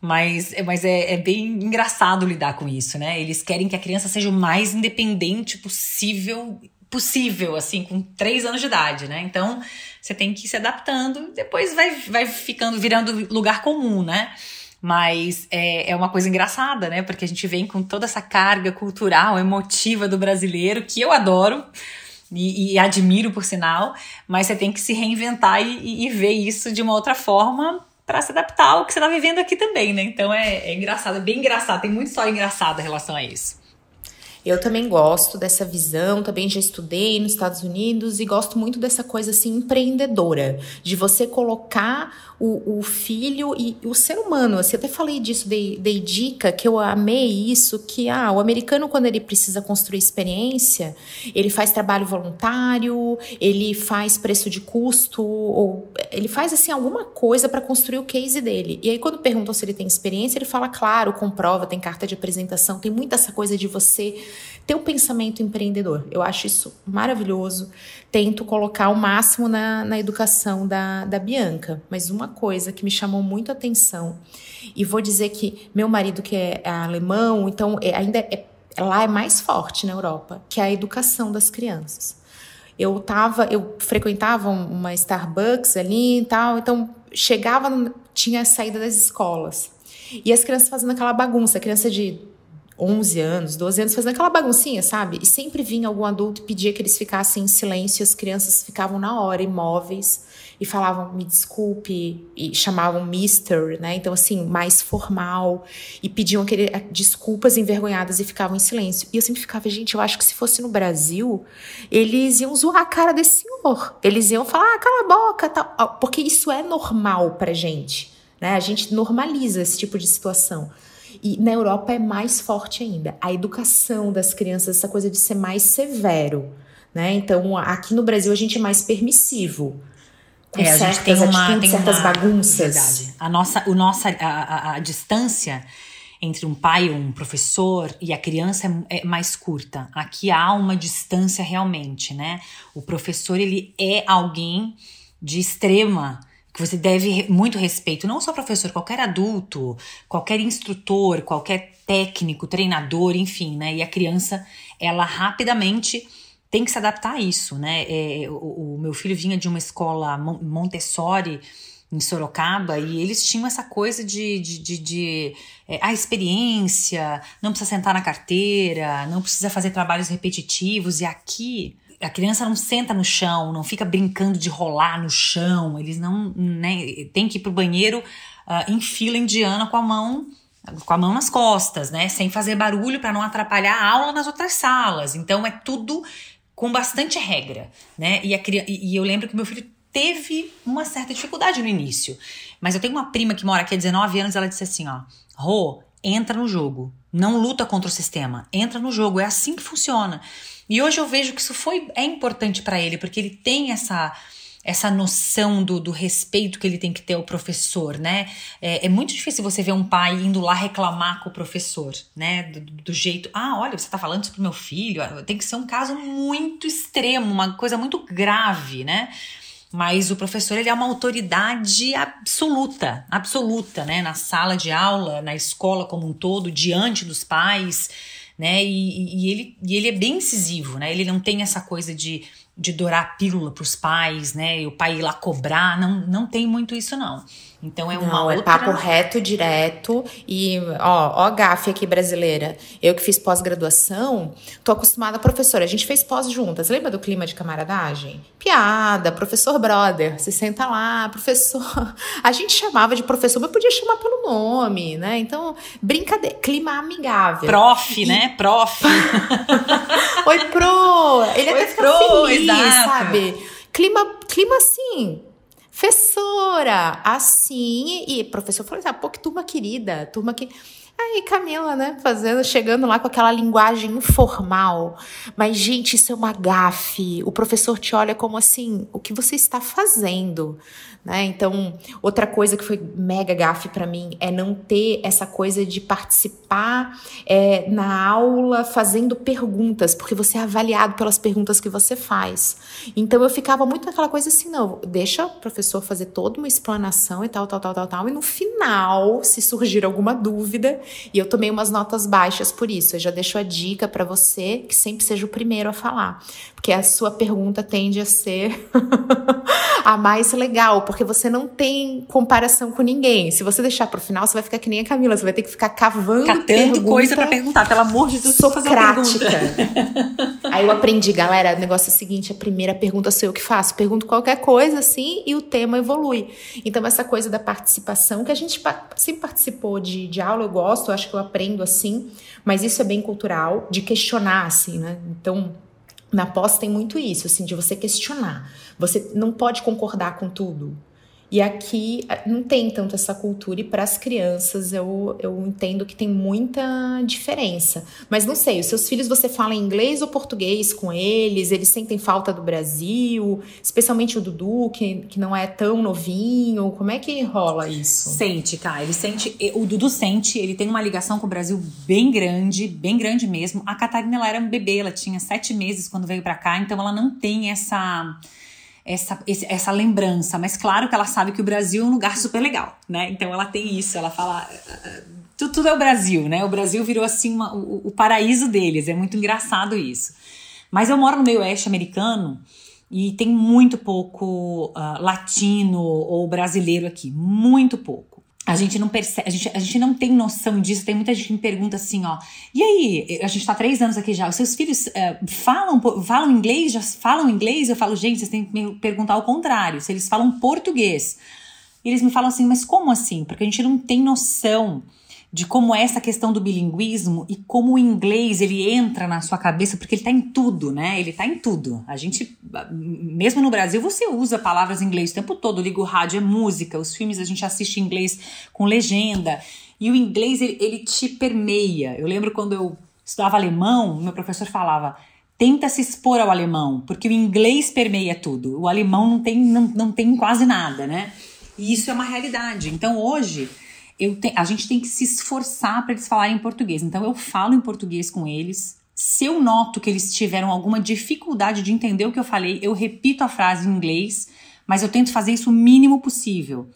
Mas, mas é, é bem engraçado lidar com isso, né? Eles querem que a criança seja o mais independente possível, possível, assim, com três anos de idade, né? Então, você tem que ir se adaptando, depois vai, vai ficando, virando lugar comum, né? Mas é, é uma coisa engraçada, né? Porque a gente vem com toda essa carga cultural, emotiva do brasileiro, que eu adoro. E, e admiro por sinal, mas você tem que se reinventar e, e ver isso de uma outra forma para se adaptar ao que você está vivendo aqui também, né? Então é, é engraçado, é bem engraçado, tem muita história engraçada em relação a isso. Eu também gosto dessa visão, também já estudei nos Estados Unidos e gosto muito dessa coisa assim empreendedora, de você colocar o, o filho e o ser humano. Assim, eu até falei disso, dei, dei dica que eu amei isso, que ah, o americano, quando ele precisa construir experiência, ele faz trabalho voluntário, ele faz preço de custo, ou ele faz assim alguma coisa para construir o case dele. E aí, quando perguntam se ele tem experiência, ele fala, claro, comprova, tem carta de apresentação, tem muita essa coisa de você ter um pensamento empreendedor. Eu acho isso maravilhoso. Tento colocar o máximo na, na educação da, da Bianca. Mas uma coisa que me chamou muito a atenção, e vou dizer que meu marido, que é alemão, então é, ainda é, lá é mais forte na Europa, que é a educação das crianças. Eu tava, eu frequentava uma Starbucks ali e tal, então chegava, tinha a saída das escolas. E as crianças fazendo aquela bagunça, criança de 11 anos, 12 anos, fazendo aquela baguncinha, sabe? E sempre vinha algum adulto e pedia que eles ficassem em silêncio, e as crianças ficavam na hora imóveis e falavam me desculpe e chamavam mister, né? Então assim, mais formal e pediam aquele, eh, desculpas envergonhadas e ficavam em silêncio. E eu sempre ficava, gente, eu acho que se fosse no Brasil, eles iam zoar a cara desse senhor. Eles iam falar, ah, cala a boca, tal, porque isso é normal pra gente, né? A gente normaliza esse tipo de situação. E na Europa é mais forte ainda. A educação das crianças, essa coisa de ser mais severo, né? Então, aqui no Brasil a gente é mais permissivo. Com é, a gente tem uma, tem certas uma, bagunças. Verdade. A nossa, o nossa, a, a, a, distância entre um pai, um professor e a criança é, é mais curta. Aqui há uma distância realmente, né? O professor ele é alguém de extrema que você deve muito respeito, não só professor, qualquer adulto, qualquer instrutor, qualquer técnico, treinador, enfim, né? E a criança, ela rapidamente tem que se adaptar a isso, né? É, o, o, meu filho vinha de uma escola Montessori em Sorocaba e eles tinham essa coisa de, de, de, de é, a experiência, não precisa sentar na carteira, não precisa fazer trabalhos repetitivos. E aqui a criança não senta no chão, não fica brincando de rolar no chão, eles não né, tem que ir pro banheiro uh, em fila indiana com a mão com a mão nas costas, né, sem fazer barulho para não atrapalhar a aula nas outras salas. Então é tudo com bastante regra, né? E, a, e eu lembro que meu filho teve uma certa dificuldade no início. Mas eu tenho uma prima que mora aqui há 19 anos, ela disse assim, ó, Rô, entra no jogo. Não luta contra o sistema, entra no jogo, é assim que funciona. E hoje eu vejo que isso foi é importante para ele, porque ele tem essa essa noção do, do, respeito que ele tem que ter ao professor, né? É, é, muito difícil você ver um pai indo lá reclamar com o professor, né? Do, do, jeito, ah, olha, você tá falando isso pro meu filho, tem que ser um caso muito extremo, uma coisa muito grave, né? mas o professor ele é uma autoridade absoluta, absoluta, né, na sala de aula, na escola como um todo, diante dos pais, né, e, e ele, e ele é bem incisivo, né, ele não tem essa coisa de, de dourar a pílula para os pais, né, e o pai ir lá cobrar, não, não tem muito isso não. Então é uma Não, outra... é papo reto, direto e ó, ó gafe aqui brasileira. Eu que fiz pós-graduação, tô acostumada a professora. A gente fez pós juntas. Lembra do clima de camaradagem? Piada, professor brother. Você senta lá, professor. [LAUGHS] A gente chamava de professor, mas podia chamar pelo nome, né? Então, brincadeira, clima amigável. Prof, e... né? Prof. [LAUGHS] Oi, pro. Ele Oi, até fica pro, feliz, exato. sabe? Clima, clima assim, professora, assim, e professor falou assim, ah, pô, que turma querida, turma que... Aí Camila, né, fazendo, chegando lá com aquela linguagem informal. Mas, gente, isso é uma gafe. O professor te olha como assim, o que você está fazendo? Né? Então, outra coisa que foi mega gafe para mim é não ter essa coisa de participar é, na aula fazendo perguntas, porque você é avaliado pelas perguntas que você faz. Então, eu ficava muito naquela coisa assim, não, deixa o professor fazer toda uma explanação e tal, tal, tal, tal, tal, e no final, se surgir alguma dúvida, e eu tomei umas notas baixas por isso, eu já deixo a dica para você que sempre seja o primeiro a falar, porque a sua pergunta tende a ser [LAUGHS] a mais legal, porque você não tem comparação com ninguém. Se você deixar pro final, você vai ficar que nem a Camila, você vai ter que ficar cavando Catando pergunta coisa para perguntar, pelo amor de Deus, socrática. Aí eu aprendi, galera, o negócio é o seguinte, a primeira pergunta sou eu que faço, pergunto qualquer coisa assim e o tema evolui. Então essa coisa da participação, que a gente sempre participou de, de aula, eu gosto, eu acho que eu aprendo assim, mas isso é bem cultural, de questionar assim, né? Então, na pós tem muito isso, assim, de você questionar. Você não pode concordar com tudo. E aqui não tem tanto essa cultura, e para as crianças eu, eu entendo que tem muita diferença. Mas não sei, os seus filhos você fala inglês ou português com eles? Eles sentem falta do Brasil? Especialmente o Dudu, que, que não é tão novinho. Como é que rola isso? Sente, cara. Ele sente. O Dudu sente, ele tem uma ligação com o Brasil bem grande, bem grande mesmo. A Catarina, ela era um bebê, ela tinha sete meses quando veio para cá, então ela não tem essa essa, essa lembrança. Mas claro que ela sabe que o Brasil é um lugar super legal, né? Então ela tem isso, ela fala. Tudo, tudo é o Brasil, né? O Brasil virou assim uma, o, o paraíso deles. É muito engraçado isso. Mas eu moro no meio oeste americano e tem muito pouco uh, latino ou brasileiro aqui, muito pouco a gente não percebe, a gente, a gente não tem noção disso. Tem muita gente que me pergunta assim, ó, e aí, a gente tá três anos aqui já, os seus filhos é, falam, falam inglês, já falam inglês? Eu falo, gente, vocês têm que me perguntar o contrário, se eles falam português. E eles me falam assim, mas como assim? Porque a gente não tem noção de como é essa questão do bilinguismo e como o inglês ele entra na sua cabeça, porque ele está em tudo, né? Ele está em tudo. A gente, mesmo no Brasil, você usa palavras em inglês o tempo todo, liga o rádio, é música, os filmes a gente assiste em inglês com legenda. E o inglês, ele, ele te permeia. Eu lembro quando eu estudava alemão, meu professor falava tenta se expor ao alemão, porque o inglês permeia tudo. O alemão não tem, não, não tem quase nada, né? E isso é uma realidade. Então hoje te, a gente tem que se esforçar para eles falarem em português. Então eu falo em português com eles. Se eu noto que eles tiveram alguma dificuldade de entender o que eu falei, eu repito a frase em inglês, mas eu tento fazer isso o mínimo possível.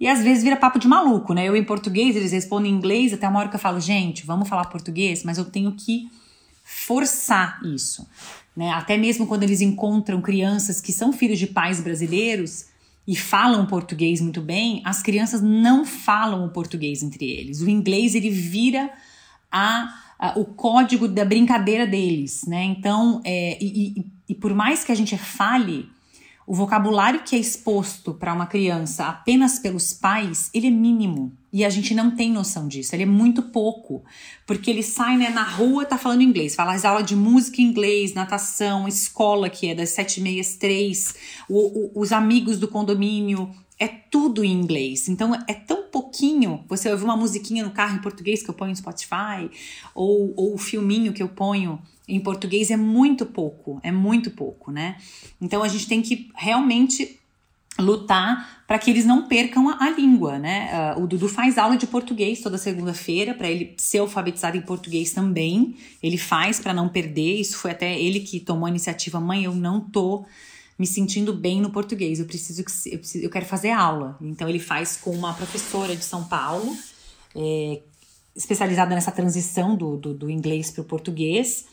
E às vezes vira papo de maluco, né? Eu em português, eles respondem em inglês, até uma hora que eu falo, gente, vamos falar português, mas eu tenho que forçar isso. Né? Até mesmo quando eles encontram crianças que são filhos de pais brasileiros, e falam português muito bem, as crianças não falam o português entre eles. O inglês ele vira a, a o código da brincadeira deles, né? Então, é, e, e, e por mais que a gente fale, o vocabulário que é exposto para uma criança apenas pelos pais, ele é mínimo. E a gente não tem noção disso, ele é muito pouco. Porque ele sai né, na rua, tá falando inglês, fala as aulas de música em inglês, natação, escola, que é das sete e meia às três, os amigos do condomínio, é tudo em inglês. Então é tão pouquinho. Você ouve uma musiquinha no carro em português que eu ponho no Spotify, ou, ou o filminho que eu ponho em português é muito pouco, é muito pouco, né? Então a gente tem que realmente lutar para que eles não percam a, a língua, né? Uh, o Dudu faz aula de português toda segunda-feira para ele ser alfabetizado em português também. Ele faz para não perder. Isso foi até ele que tomou a iniciativa. Mãe, eu não tô me sentindo bem no português. Eu preciso que eu, preciso, eu quero fazer aula. Então ele faz com uma professora de São Paulo, é, especializada nessa transição do, do, do inglês para o português.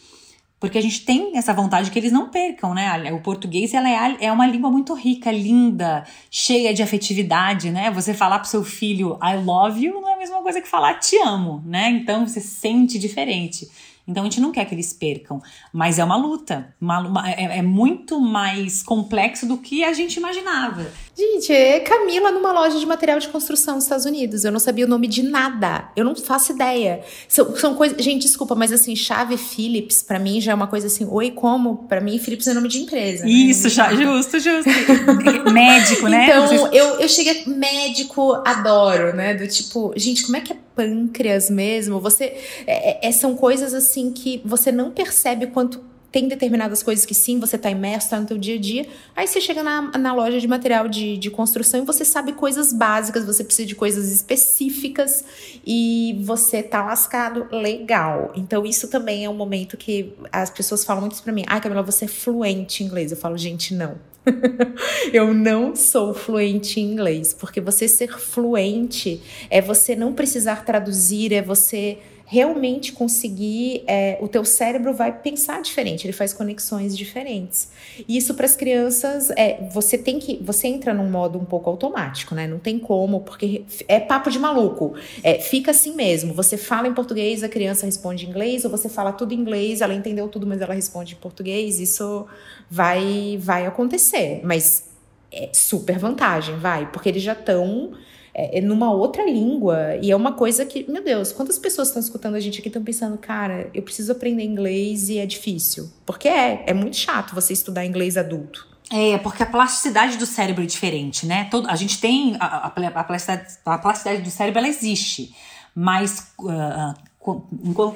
Porque a gente tem essa vontade que eles não percam, né? O português ela é, é uma língua muito rica, linda, cheia de afetividade, né? Você falar pro seu filho I love you não é a mesma coisa que falar te amo, né? Então você sente diferente. Então a gente não quer que eles percam, mas é uma luta, uma, uma, é, é, muito mais complexo do que a gente imaginava. Gente, é Camila numa loja de material de construção nos Estados Unidos. Eu não sabia o nome de nada. Eu não faço ideia. São, são coisas. Gente, desculpa, mas assim, chave Philips, para mim já é uma coisa assim. Oi, como? Para mim, Philips é nome de empresa. Né? Isso, já, justo, justo. [LAUGHS] médico, né? Então, eu, eu cheguei. Médico, adoro, né? Do tipo, gente, como é que é pâncreas mesmo? Você. É, é, são coisas assim que você não percebe quanto tem determinadas coisas que sim, você está imerso, está no teu dia a dia. Aí você chega na, na loja de material de, de construção e você sabe coisas básicas, você precisa de coisas específicas e você tá lascado legal. Então isso também é um momento que as pessoas falam muito para mim. Ai, Camila, você é fluente em inglês. Eu falo, gente, não. [LAUGHS] eu não sou fluente em inglês, porque você ser fluente é você não precisar traduzir, é você realmente conseguir, é, o teu cérebro vai pensar diferente, ele faz conexões diferentes. E isso para as crianças, é, você tem que, você entra num modo um pouco automático, né? Não tem como, porque é papo de maluco. É, fica assim mesmo. Você fala em português, a criança responde em inglês, ou você fala tudo em inglês, ela entendeu tudo, mas ela responde em português. Isso vai, vai acontecer, mas é super vantagem, vai, porque eles já estão é, é, numa outra língua. E é uma coisa que, meu Deus, quantas pessoas estão escutando a gente aqui estão pensando, cara, eu preciso aprender inglês e é difícil. Porque é, é muito chato você estudar inglês adulto. É, porque a plasticidade do cérebro é diferente, né? Todo, a gente tem. A, a, a, plasticidade, a plasticidade do cérebro, ela existe. Mas. Uh,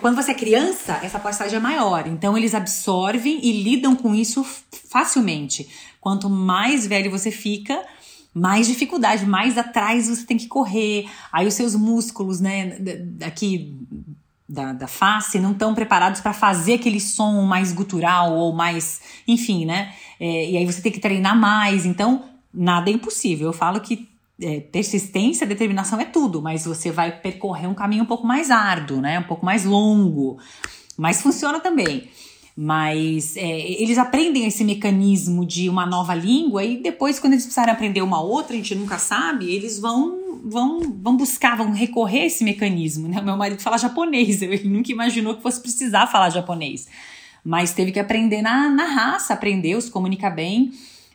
quando você é criança, essa plasticidade é maior. Então, eles absorvem e lidam com isso facilmente. Quanto mais velho você fica, mais dificuldade, mais atrás você tem que correr. Aí os seus músculos, né, aqui da, da face não estão preparados para fazer aquele som mais gutural ou mais, enfim, né? É, e aí você tem que treinar mais. Então, nada é impossível. Eu falo que é, persistência, determinação é tudo, mas você vai percorrer um caminho um pouco mais árduo, né? Um pouco mais longo, mas funciona também. Mas é, eles aprendem esse mecanismo de uma nova língua e depois, quando eles precisarem aprender uma outra, a gente nunca sabe, eles vão vão, vão buscar, vão recorrer a esse mecanismo. Né? Meu marido fala japonês, [LAUGHS] ele nunca imaginou que fosse precisar falar japonês. Mas teve que aprender na, na raça, aprendeu, se comunica bem.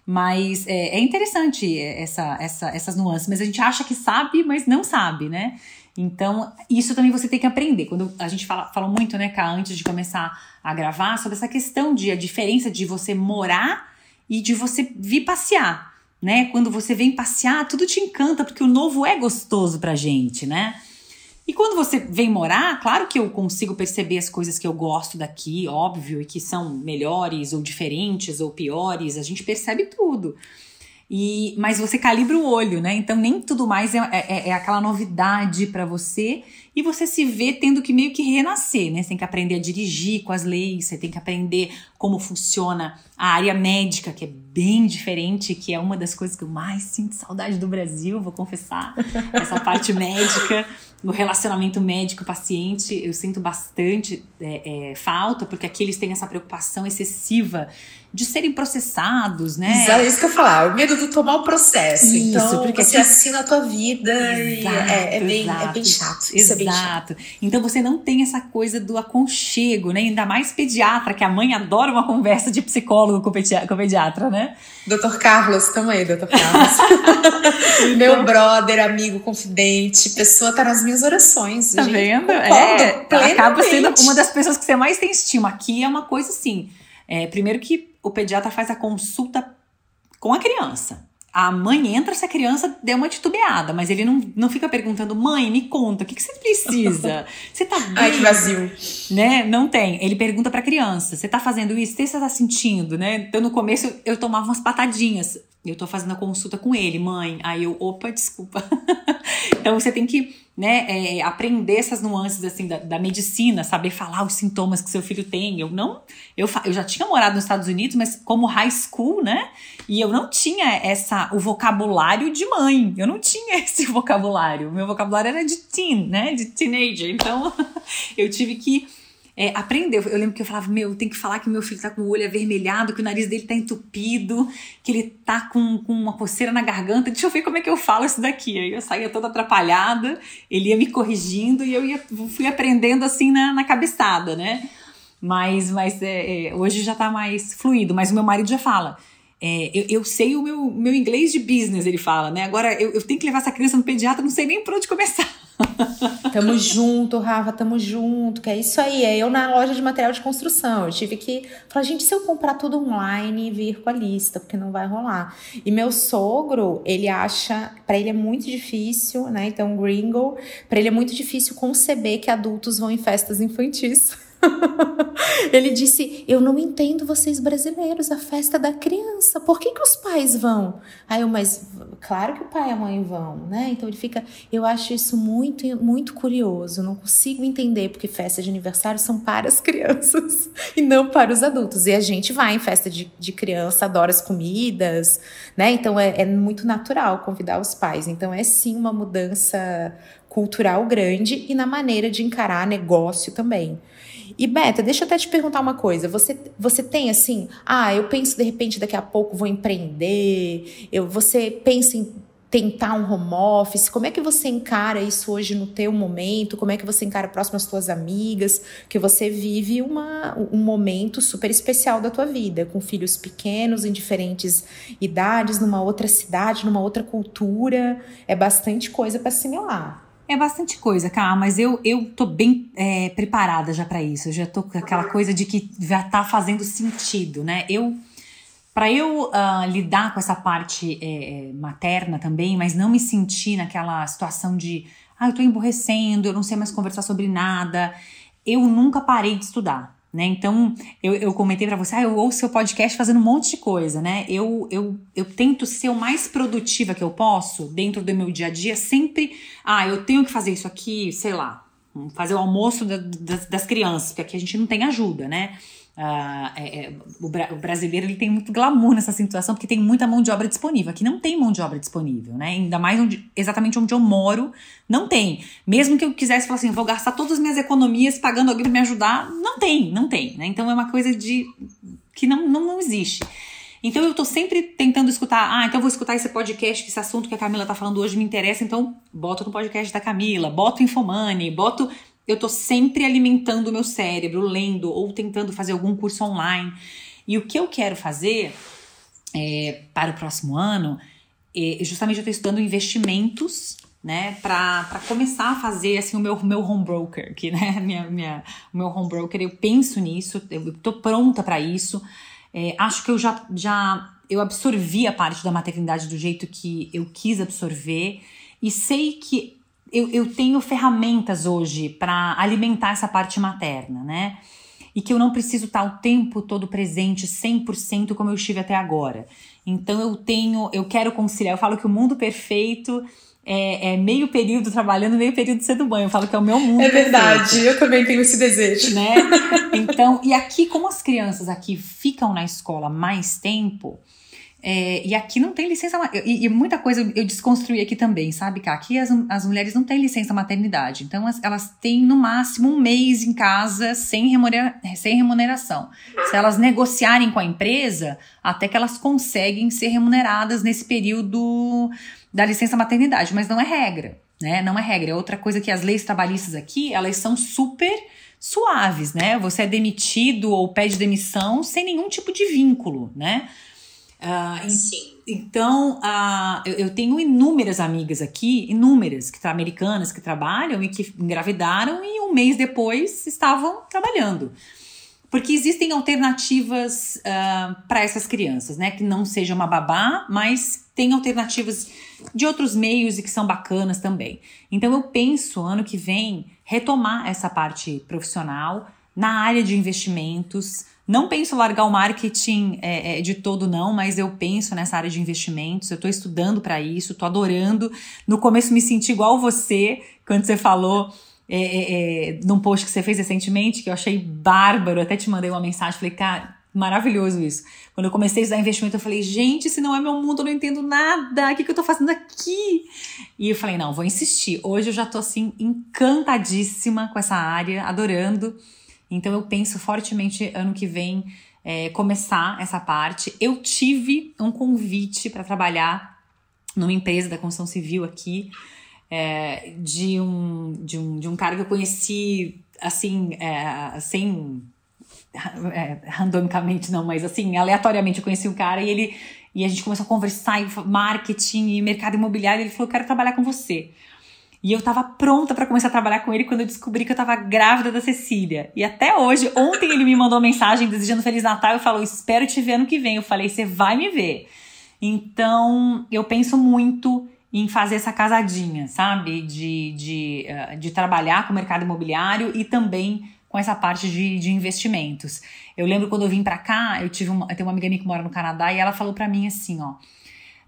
Mas é, é interessante essa, essa, essas nuances. Mas a gente acha que sabe, mas não sabe, né? Então, isso também você tem que aprender. Quando a gente fala, fala muito, né, Cá, antes de começar a gravar, sobre essa questão de a diferença de você morar e de você vir passear, né? Quando você vem passear, tudo te encanta, porque o novo é gostoso pra gente, né? E quando você vem morar, claro que eu consigo perceber as coisas que eu gosto daqui, óbvio, e que são melhores ou diferentes ou piores, a gente percebe tudo. E, mas você calibra o olho, né? Então nem tudo mais é, é, é aquela novidade para você e você se vê tendo que meio que renascer, né? Você tem que aprender a dirigir com as leis, você tem que aprender como funciona a área médica, que é bem diferente, que é uma das coisas que eu mais sinto saudade do Brasil, vou confessar. [LAUGHS] Essa parte médica, no relacionamento médico-paciente, eu sinto bastante é, é, falta, porque aqui eles têm essa preocupação excessiva de serem processados, né? Exato, é isso que eu falar, o medo de tomar o processo. Isso, então, porque você aqui... assina a tua vida exato, é, é, bem, exato, é bem chato. Isso exato. É bem chato. Então você não tem essa coisa do aconchego, né? Ainda mais pediatra, que a mãe adora uma conversa de psicólogo com, com pediatra né? Doutor Carlos, também, doutor Carlos. [LAUGHS] então, Meu brother, amigo, confidente, pessoa tá nas minhas orações. Tá gente, vendo? É, acaba sendo uma das pessoas que você mais tem estima. Aqui é uma coisa assim. É, primeiro que o pediatra faz a consulta com a criança. A mãe entra se a criança deu uma titubeada, mas ele não, não fica perguntando, mãe, me conta, o que, que você precisa? [LAUGHS] Você tá bem? Ai, que vazio. Né? Não tem. Ele pergunta pra criança, você tá fazendo isso? O que você tá sentindo, né? Então, no começo, eu tomava umas patadinhas. Eu tô fazendo a consulta com ele, mãe. Aí eu, opa, desculpa. [LAUGHS] então, você tem que né, é, aprender essas nuances assim da, da, medicina, saber falar os sintomas que seu filho tem. Eu não, eu, eu já tinha morado nos Estados Unidos, mas como high school, né? E eu não tinha essa o vocabulário de mãe. Eu não tinha [LAUGHS] esse vocabulário. Meu vocabulário era de teen, né? De teenager. Então [LAUGHS] eu tive que é, aprendeu. Eu lembro que eu falava, meu, tem que falar que meu filho tá com o olho avermelhado, que o nariz dele tá entupido, que ele tá com, com uma coceira na garganta. Deixa eu ver como é que eu falo isso daqui. Aí eu saía toda atrapalhada, ele ia me corrigindo e eu ia, fui aprendendo assim na, na cabeçada, né? Mas, mas é, é, hoje já tá mais fluido. Mas o meu marido já fala. É, eu, eu, sei o meu, meu inglês de business, ele fala, né? Agora eu, eu tenho que levar essa criança no pediatra, não sei nem por onde começar. [LAUGHS] Tamo junto, Rafa, tamo junto. Que é isso aí. É eu na loja de material de construção. Eu tive que falar, gente, se eu comprar tudo online e vir com a lista, porque não vai rolar. E meu sogro, ele acha, para ele é muito difícil, né? Então, gringo, para ele é muito difícil conceber que adultos vão em festas infantis. [LAUGHS] [LAUGHS] Ele disse: Eu não entendo vocês brasileiros, a festa da criança. Por que, que os pais vão? Aí eu, mas claro que o pai e a mãe vão, né? Então ele fica. Eu acho isso muito, muito curioso. Não consigo entender porque festas de aniversário são para as crianças [LAUGHS] e não para os adultos. E a gente vai em festa de, de criança, adora as comidas, né? Então é, é muito natural convidar os pais. Então é sim uma mudança cultural grande e na maneira de encarar negócio também. E Beta, deixa eu até te perguntar uma coisa. Você, você tem assim, ah, eu penso de repente daqui a pouco vou empreender. Eu, você pensa em tentar um home office? Como é que você encara isso hoje no teu momento? Como é que você encara próximo às tuas amigas? Que você vive uma, um momento super especial da tua vida, com filhos pequenos em diferentes idades, numa outra cidade, numa outra cultura. É bastante coisa para assimilar. É bastante coisa, cara, mas eu, eu tô bem é, preparada já para isso. Eu já tô com aquela coisa de que já tá fazendo sentido, né? Eu, para eu uh, lidar com essa parte é, é, materna também, mas não me sentir naquela situação de, ah, eu tô emborrecendo, eu não sei mais conversar sobre nada, eu nunca parei de estudar. Né? Então, eu, eu comentei para você, ah, eu ouço seu podcast fazendo um monte de coisa, né? Eu, eu, eu tento ser o mais produtiva que eu posso dentro do meu dia a dia, sempre, ah, eu tenho que fazer isso aqui, sei lá, fazer o almoço da, das, das crianças, porque aqui a gente não tem ajuda, né? Uh, é, é, o, o, brasileiro ele tem muito glamour nessa situação porque tem muita mão de obra disponível. Aqui não tem mão de obra disponível, né? Ainda mais onde, exatamente onde eu moro, não tem. Mesmo que eu quisesse falar assim, vou gastar todas as minhas economias pagando alguém para me ajudar, não tem, não tem, né? Então é uma coisa de que não, não, não existe. Então eu tô sempre tentando escutar, ah, então vou escutar esse podcast, que esse assunto que a Camila tá falando hoje me interessa, então boto no podcast da Camila, boto Infomani, boto eu tô sempre alimentando o meu cérebro, lendo ou tentando fazer algum curso online. E o que eu quero fazer é, para o próximo ano é justamente eu estou estudando investimentos né, para começar a fazer assim o meu, meu home broker, que né, [LAUGHS] minha, minha, o meu home broker, eu penso nisso, eu estou pronta para isso. É, acho que eu já, já eu absorvi a parte da maternidade do jeito que eu quis absorver e sei que eu, eu tenho ferramentas hoje para alimentar essa parte materna, né? E que eu não preciso estar o tempo todo presente 100% como eu estive até agora. Então eu tenho, eu quero conciliar, eu falo que o mundo perfeito é, é, meio período trabalhando, meio período sendo banho. Eu falo que é o meu mundo. É verdade, perfeito, eu também tenho esse desejo. Né? Então, e aqui, como as crianças aqui ficam na escola mais tempo, é, e aqui não tem licença. E, e, muita coisa eu desconstruí aqui também, sabe, Cá? Aqui as, as mulheres não têm licença maternidade. Então as, elas têm no máximo um mês em casa sem, remunera, sem remuneração. Se elas negociarem com a empresa, até que elas conseguem ser remuneradas nesse período da licença maternidade. Mas não é regra, né? Não é regra. É outra coisa que as leis trabalhistas aqui, elas são super suaves, né? Você é demitido ou pede demissão sem nenhum tipo de vínculo, né? Uh, Sim. Então, uh, eu, eu, tenho inúmeras amigas aqui, inúmeras, que americanas que trabalham e que engravidaram e um mês depois estavam trabalhando. Porque existem alternativas uh, ah, para essas crianças, né? Que não seja uma babá, mas tem alternativas de outros meios e que são bacanas também. Então, eu penso, ano que vem, retomar essa parte profissional na área de investimentos, não penso largar o marketing é, é, de todo, não, mas eu penso nessa área de investimentos. Eu estou estudando para isso, estou adorando. No começo me senti igual você, quando você falou é, é, é, num post que você fez recentemente, que eu achei bárbaro. Até te mandei uma mensagem, falei, cara, maravilhoso isso. Quando eu comecei a estudar investimento, eu falei, gente, se não é meu mundo, eu não entendo nada. O que, que eu tô fazendo aqui? E eu falei, não, vou insistir. Hoje eu já tô assim, encantadíssima com essa área, adorando. Então eu penso fortemente ano que vem é, começar essa parte. Eu tive um convite para trabalhar numa empresa da construção civil aqui, é, de, um, de, um, de um cara que eu conheci assim, é, sem. É, randomicamente não, mas assim, aleatoriamente eu conheci um cara e ele e a gente começou a conversar em marketing e mercado imobiliário. E ele falou: Eu quero trabalhar com você. E eu tava pronta para começar a trabalhar com ele quando eu descobri que eu tava grávida da Cecília. E até hoje, ontem ele me mandou uma mensagem desejando Feliz Natal e falou: Espero te ver ano que vem. Eu falei: Você vai me ver. Então, eu penso muito em fazer essa casadinha, sabe? De, de, uh, de trabalhar com o mercado imobiliário e também com essa parte de, de investimentos. Eu lembro quando eu vim para cá, eu tive uma, eu tenho uma amiga minha que mora no Canadá e ela falou para mim assim, ó,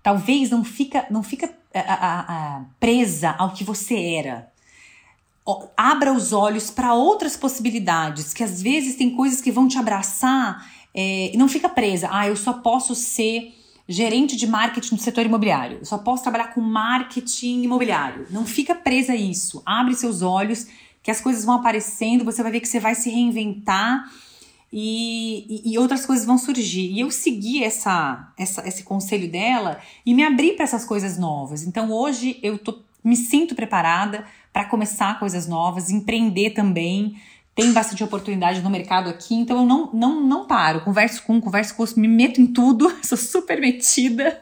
talvez não fica, não fica a, a, presa ao que você era. Abra os olhos para outras possibilidades, que às vezes tem coisas que vão te abraçar é, e não fica presa. Ah, eu só posso ser gerente de marketing do setor imobiliário. Eu só posso trabalhar com marketing imobiliário. Não fica presa a isso. Abre seus olhos, que as coisas vão aparecendo, você vai ver que você vai se reinventar e, e, outras coisas vão surgir. E eu segui essa, essa, esse conselho dela e me abri para essas coisas novas. Então hoje eu tô, me sinto preparada para começar coisas novas, empreender também. Tem bastante oportunidade no mercado aqui, então eu não, não, não paro. Converso com, converso com, me meto em tudo, [LAUGHS] sou super metida,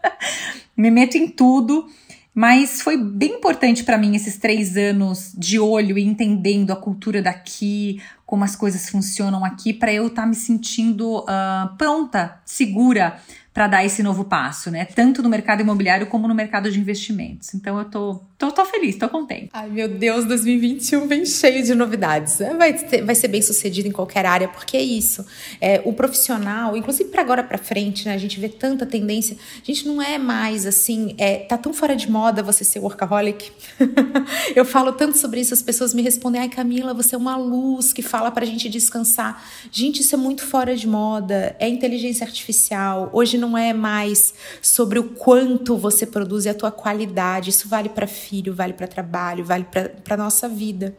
[LAUGHS] me meto em tudo. Mas foi bem importante para mim esses três anos de olho e entendendo a cultura daqui, como as coisas funcionam aqui, para eu estar tá me sentindo uh, pronta, segura para dar esse novo passo, né? Tanto no mercado imobiliário como no mercado de investimentos. Então eu tô, tô, tô feliz, tô contente. Ai, meu Deus, 2021 vem cheio de novidades. É, vai, ter, vai ser bem sucedido em qualquer área, porque é isso. É, o profissional, inclusive para agora para frente, né? A gente vê tanta tendência. A gente não é mais assim, é, tá tão fora de moda você ser workaholic. [LAUGHS] eu falo tanto sobre isso, as pessoas me respondem: ai, Camila, você é uma luz que fala pra gente descansar. Gente, isso é muito fora de moda. É inteligência artificial. Hoje não é mais sobre o quanto você produz e a tua qualidade. Isso vale para filho, vale para trabalho, vale para nossa vida.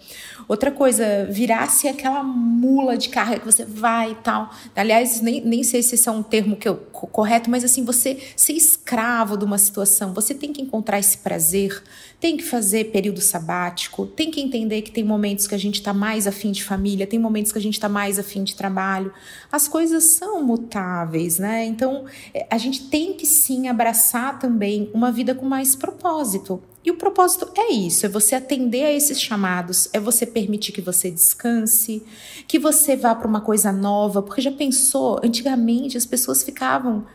Outra coisa, virar-se aquela mula de carga que você vai e tal. Aliás, nem, nem sei se esse é um termo que eu, correto, mas assim, você ser escravo de uma situação, você tem que encontrar esse prazer, tem que fazer período sabático, tem que entender que tem momentos que a gente está mais afim de família, tem momentos que a gente está mais afim de trabalho. As coisas são mutáveis, né? Então, é, a gente tem que sim abraçar também uma vida com mais propósito. E o propósito é isso: é você atender a esses chamados, é você permitir que você descanse, que você vá para uma coisa nova, porque já pensou, antigamente as pessoas ficavam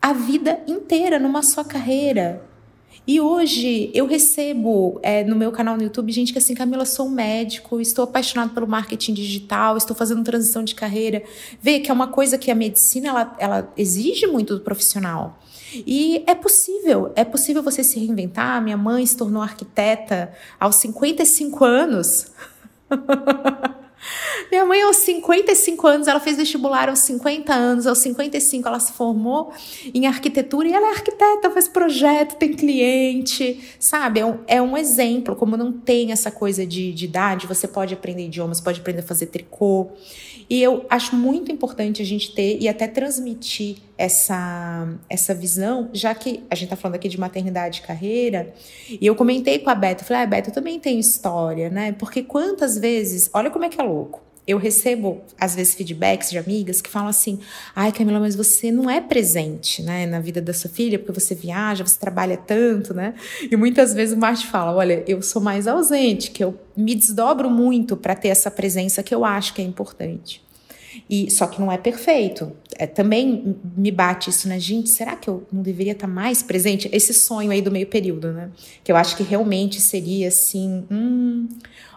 a vida inteira numa só carreira. E hoje eu recebo é, no meu canal no YouTube gente que assim, Camila, sou um médico, estou apaixonado pelo marketing digital, estou fazendo transição de carreira. Vê que é uma coisa que a medicina ela, ela exige muito do profissional. E é possível, é possível você se reinventar. Minha mãe se tornou arquiteta aos 55 anos. [LAUGHS] Minha mãe, aos 55 anos, ela fez vestibular aos 50 anos, aos 55 ela se formou em arquitetura e ela é arquiteta, faz projeto, tem cliente, sabe? É um, é um exemplo, como não tem essa coisa de, de idade, você pode aprender idiomas, pode aprender a fazer tricô. E eu acho muito importante a gente ter e até transmitir essa, essa visão, já que a gente está falando aqui de maternidade e carreira, e eu comentei com a Beta, falei, ah, Beta, eu também tenho história, né? Porque quantas vezes, olha como é que é louco, eu recebo, às vezes, feedbacks de amigas que falam assim: ai, Camila, mas você não é presente né, na vida da sua filha, porque você viaja, você trabalha tanto, né? E muitas vezes o Marte fala: olha, eu sou mais ausente, que eu me desdobro muito para ter essa presença que eu acho que é importante. E só que não é perfeito. É, também me bate isso, né? Gente, será que eu não deveria estar mais presente? Esse sonho aí do meio período, né? Que eu acho que realmente seria assim. Hum,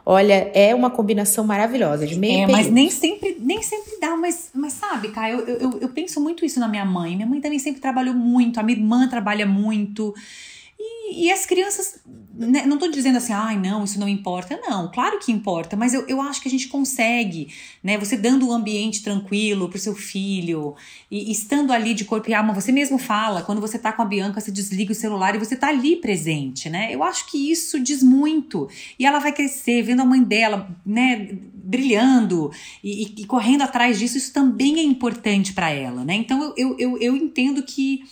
Olha, é uma combinação maravilhosa de meio É, período. mas nem sempre, nem sempre dá, mas, mas sabe, Caio, eu, eu, eu penso muito isso na minha mãe. Minha mãe também sempre trabalhou muito, a minha irmã trabalha muito. E, e as crianças, né, não estou dizendo assim, ai, não, isso não importa. Não, claro que importa, mas eu, eu acho que a gente consegue, né? Você dando um ambiente tranquilo para o seu filho e, e, estando ali de corpo e alma, você mesmo fala, quando você está com a Bianca, você desliga o celular e você está ali presente, né? Eu acho que isso diz muito. E ela vai crescer vendo a mãe dela, né, brilhando e, e, e correndo atrás disso, isso também é importante para ela, né? Então eu, eu, eu, eu entendo que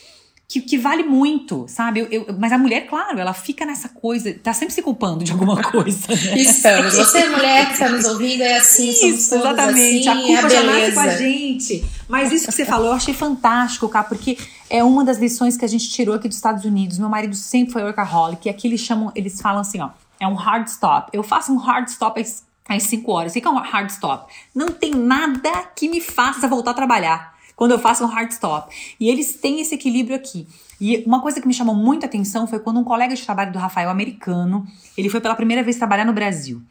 que, que vale muito, sabe? Eu, eu, mas a mulher, claro, ela fica nessa coisa, tá sempre se culpando de alguma [LAUGHS] coisa. Né? Estamos. Você, é mulher que está nos ouvindo, é assim, isso, exatamente. Assim, a culpa é a já nasce com a gente. Mas isso que você falou, eu achei fantástico, cara, porque é uma das lições que a gente tirou aqui dos Estados Unidos. Meu marido sempre foi workaholic, e aqui eles chamam, eles falam assim, ó, é um hard stop. Eu faço um hard stop às, às 5 horas. O que é um hard stop? Não tem nada que me faça voltar a trabalhar quando eu faço um hard stop. E eles têm esse equilíbrio aqui. E uma coisa que me chamou muita atenção foi quando um colega de trabalho do Rafael, americano, ele foi pela primeira vez trabalhar no Brasil.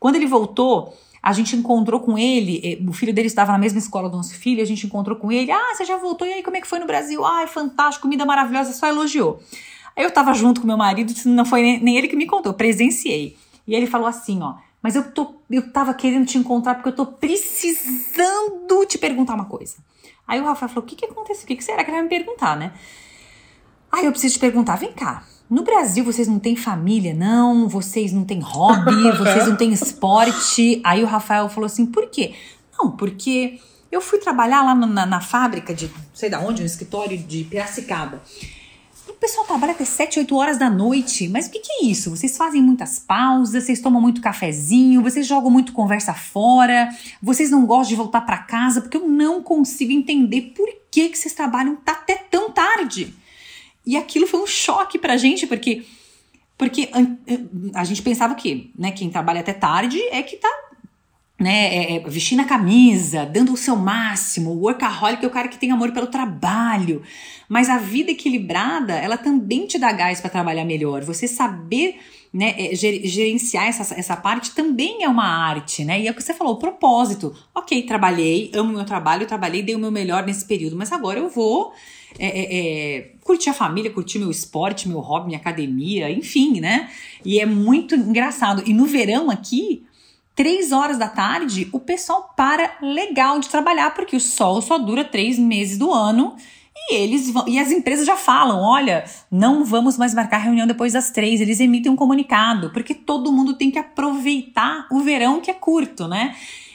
Quando ele voltou, a gente encontrou com ele, eh, o filho dele estava na mesma escola do nosso filho, a gente encontrou com ele, ah, você já voltou, e aí como é que foi no Brasil? Ah, é fantástico, comida maravilhosa, só elogiou. Eu tava junto com meu marido, não foi nem ele que me contou, presenciei. E ele falou assim, ó, mas eu, tô, eu tava querendo te encontrar porque eu tô precisando te perguntar uma coisa. Aí o Rafael falou: o que, que aconteceu? O que, que será que ele vai me perguntar, né? Aí eu preciso te perguntar: vem cá, no Brasil vocês não têm família, não? Vocês não têm hobby, [LAUGHS] vocês não têm esporte? Aí o Rafael falou assim: por quê? Não, porque eu fui trabalhar lá na, na fábrica de, sei da onde, um escritório de Piracicaba pessoal trabalha até 7, 8 horas da noite. Mas o que, que, é isso? Vocês fazem muitas pausas, vocês tomam muito cafezinho, vocês jogam muito conversa fora, vocês não gostam de voltar para casa, porque eu não consigo entender por que, que vocês trabalham até tão tarde. E aquilo foi um choque pra gente, porque porque a, a gente pensava que, né, quem trabalha até tarde é que tá né, é, é, vestindo a camisa, dando o seu máximo, o workaholic é o cara que tem amor pelo trabalho. Mas a vida equilibrada, ela também te dá gás para trabalhar melhor. Você saber né, é, gerenciar essa, essa parte também é uma arte, né? E é o que você falou, o propósito. Ok, trabalhei, amo meu trabalho, trabalhei, dei o meu melhor nesse período, mas agora eu vou é, é, é, curtir a família, curtir meu esporte, meu hobby, minha academia, enfim, né? E é muito engraçado. E no verão aqui, três horas da tarde, o pessoal para legal de trabalhar, porque o sol só dura três meses do ano. E eles vão, e as empresas já falam: olha, não vamos mais marcar reunião depois das três. Eles emitem um comunicado, porque todo mundo tem que aproveitar o verão que é curto, né?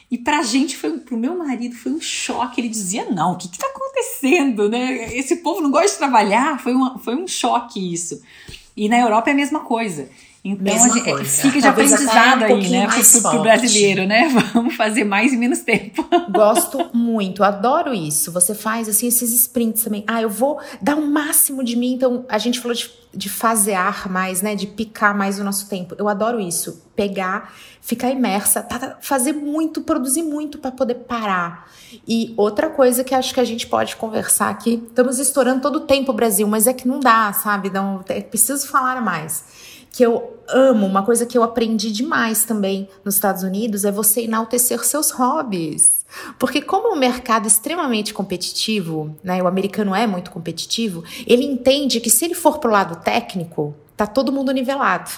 E pra gente, foi, pro meu marido, foi um choque. Ele dizia: não, o que, que tá acontecendo, né? Esse povo não gosta de trabalhar. Foi, uma, foi um choque isso. E na Europa é a mesma coisa. Então, a gente, é, fica de aprendizado um aí, né, pro, pro brasileiro, né? [LAUGHS] Vamos fazer mais em menos tempo. Gosto muito, adoro isso. Você faz, assim, esses sprints também. Ah, eu vou dar o máximo de mim. Então, a gente falou de, de fasear mais, né? De picar mais o nosso tempo. Eu adoro isso. Pegar, ficar imersa, tá, tá fazer muito, produzir muito para poder parar. E outra coisa que acho que a gente pode conversar aqui, estamos estourando todo o tempo, Brasil, mas é que não dá, sabe? Não, é preciso falar mais que eu amo, uma coisa que eu aprendi demais também nos Estados Unidos é você enaltecer seus hobbies. Porque como o mercado é extremamente competitivo, né, o americano é muito competitivo, ele entende que se ele for pro lado técnico, tá todo mundo nivelado.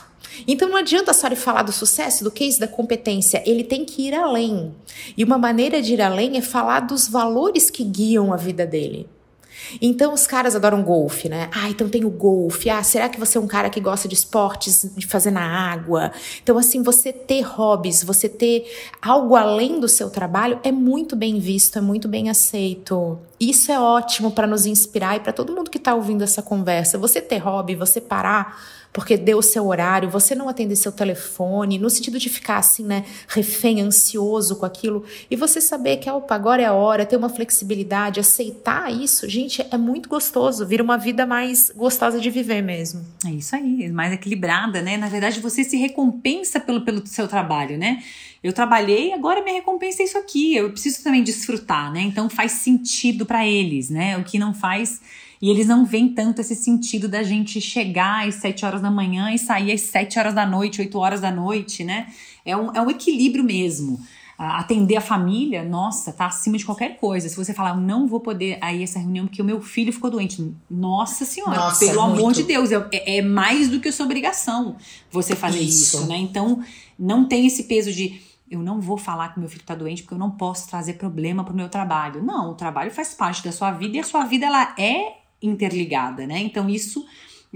Então não adianta só ele falar do sucesso, do case, da competência, ele tem que ir além. E uma maneira de ir além é falar dos valores que guiam a vida dele. Então os caras adoram golfe, né? Ah, então tem o golfe. Ah, será que você é um cara que gosta de esportes, de fazer na água? Então, assim, você ter hobbies, você ter algo além do seu trabalho é muito bem visto, é muito bem aceito. Isso é ótimo para nos inspirar e para todo mundo que está ouvindo essa conversa. Você ter hobby, você parar porque deu o seu horário, você não atender seu telefone, no sentido de ficar assim, né, refém, ansioso com aquilo, e você saber que, opa, agora é a hora, ter uma flexibilidade, aceitar isso, gente, é muito gostoso, vira uma vida mais gostosa de viver mesmo. É isso aí, mais equilibrada, né? Na verdade, você se recompensa pelo, pelo seu trabalho, né? Eu trabalhei, agora minha recompensa é isso aqui. Eu preciso também desfrutar, né? Então faz sentido para eles, né? O que não faz e eles não veem tanto esse sentido da gente chegar às 7 horas da manhã e sair às 7 horas da noite, 8 horas da noite, né? É um, é um equilíbrio mesmo. Atender a família, nossa, tá acima de qualquer coisa. Se você falar, não vou poder aí essa reunião porque o meu filho ficou doente. Nossa senhora, nossa, pelo muito. amor de Deus, é, é, mais do que a sua obrigação você fazer isso, isso né? Então, não tem esse peso de eu não vou falar que meu filho está doente porque eu não posso trazer problema para o meu trabalho. Não, o trabalho faz parte da sua vida e a sua vida ela é interligada, né? Então isso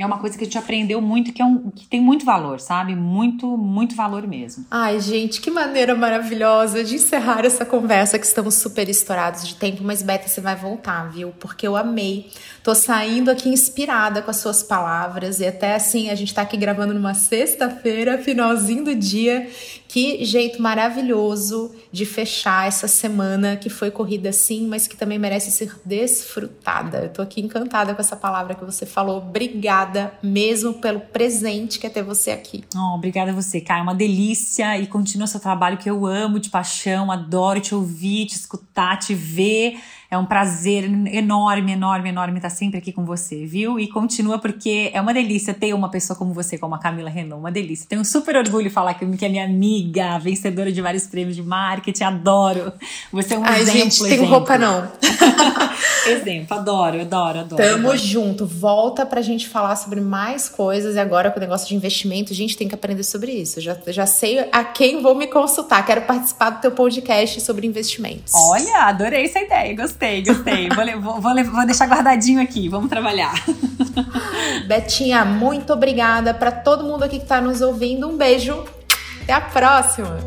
é uma coisa que a gente aprendeu muito que é um que tem muito valor, sabe? Muito, muito valor mesmo. Ai, gente, que maneira maravilhosa de encerrar essa conversa que estamos super estourados de tempo, mas Beta, você vai voltar, viu? Porque eu amei. Tô saindo aqui inspirada com as suas palavras e até assim, a gente tá aqui gravando numa sexta-feira, finalzinho do dia, que jeito maravilhoso de fechar essa semana que foi corrida sim, mas que também merece ser desfrutada. Eu tô aqui encantada com essa palavra que você falou. Obrigada mesmo pelo presente que é ter você aqui. Oh, obrigada a você, Kai. É uma delícia e continua seu trabalho que eu amo de paixão, adoro te ouvir, te escutar, te ver. É um prazer enorme, enorme, enorme estar sempre aqui com você, viu? E continua porque é uma delícia ter uma pessoa como você, como a Camila Renault, uma delícia. Tenho super orgulho de falar que é minha amiga, vencedora de vários prêmios de marketing, adoro. Você é um Ai, exemplo. gente, tem roupa não. [LAUGHS] exemplo, adoro, adoro, adoro. Tamo adoro. junto. Volta pra gente falar sobre mais coisas e agora com o negócio de investimento, a gente tem que aprender sobre isso. Já, já sei a quem vou me consultar. Quero participar do teu podcast sobre investimentos. Olha, adorei essa ideia, gostei. Gostei, gostei. vou, vou, vou deixar guardadinho aqui. Vamos trabalhar. [LAUGHS] Betinha, muito obrigada para todo mundo aqui que está nos ouvindo. Um beijo. Até a próxima.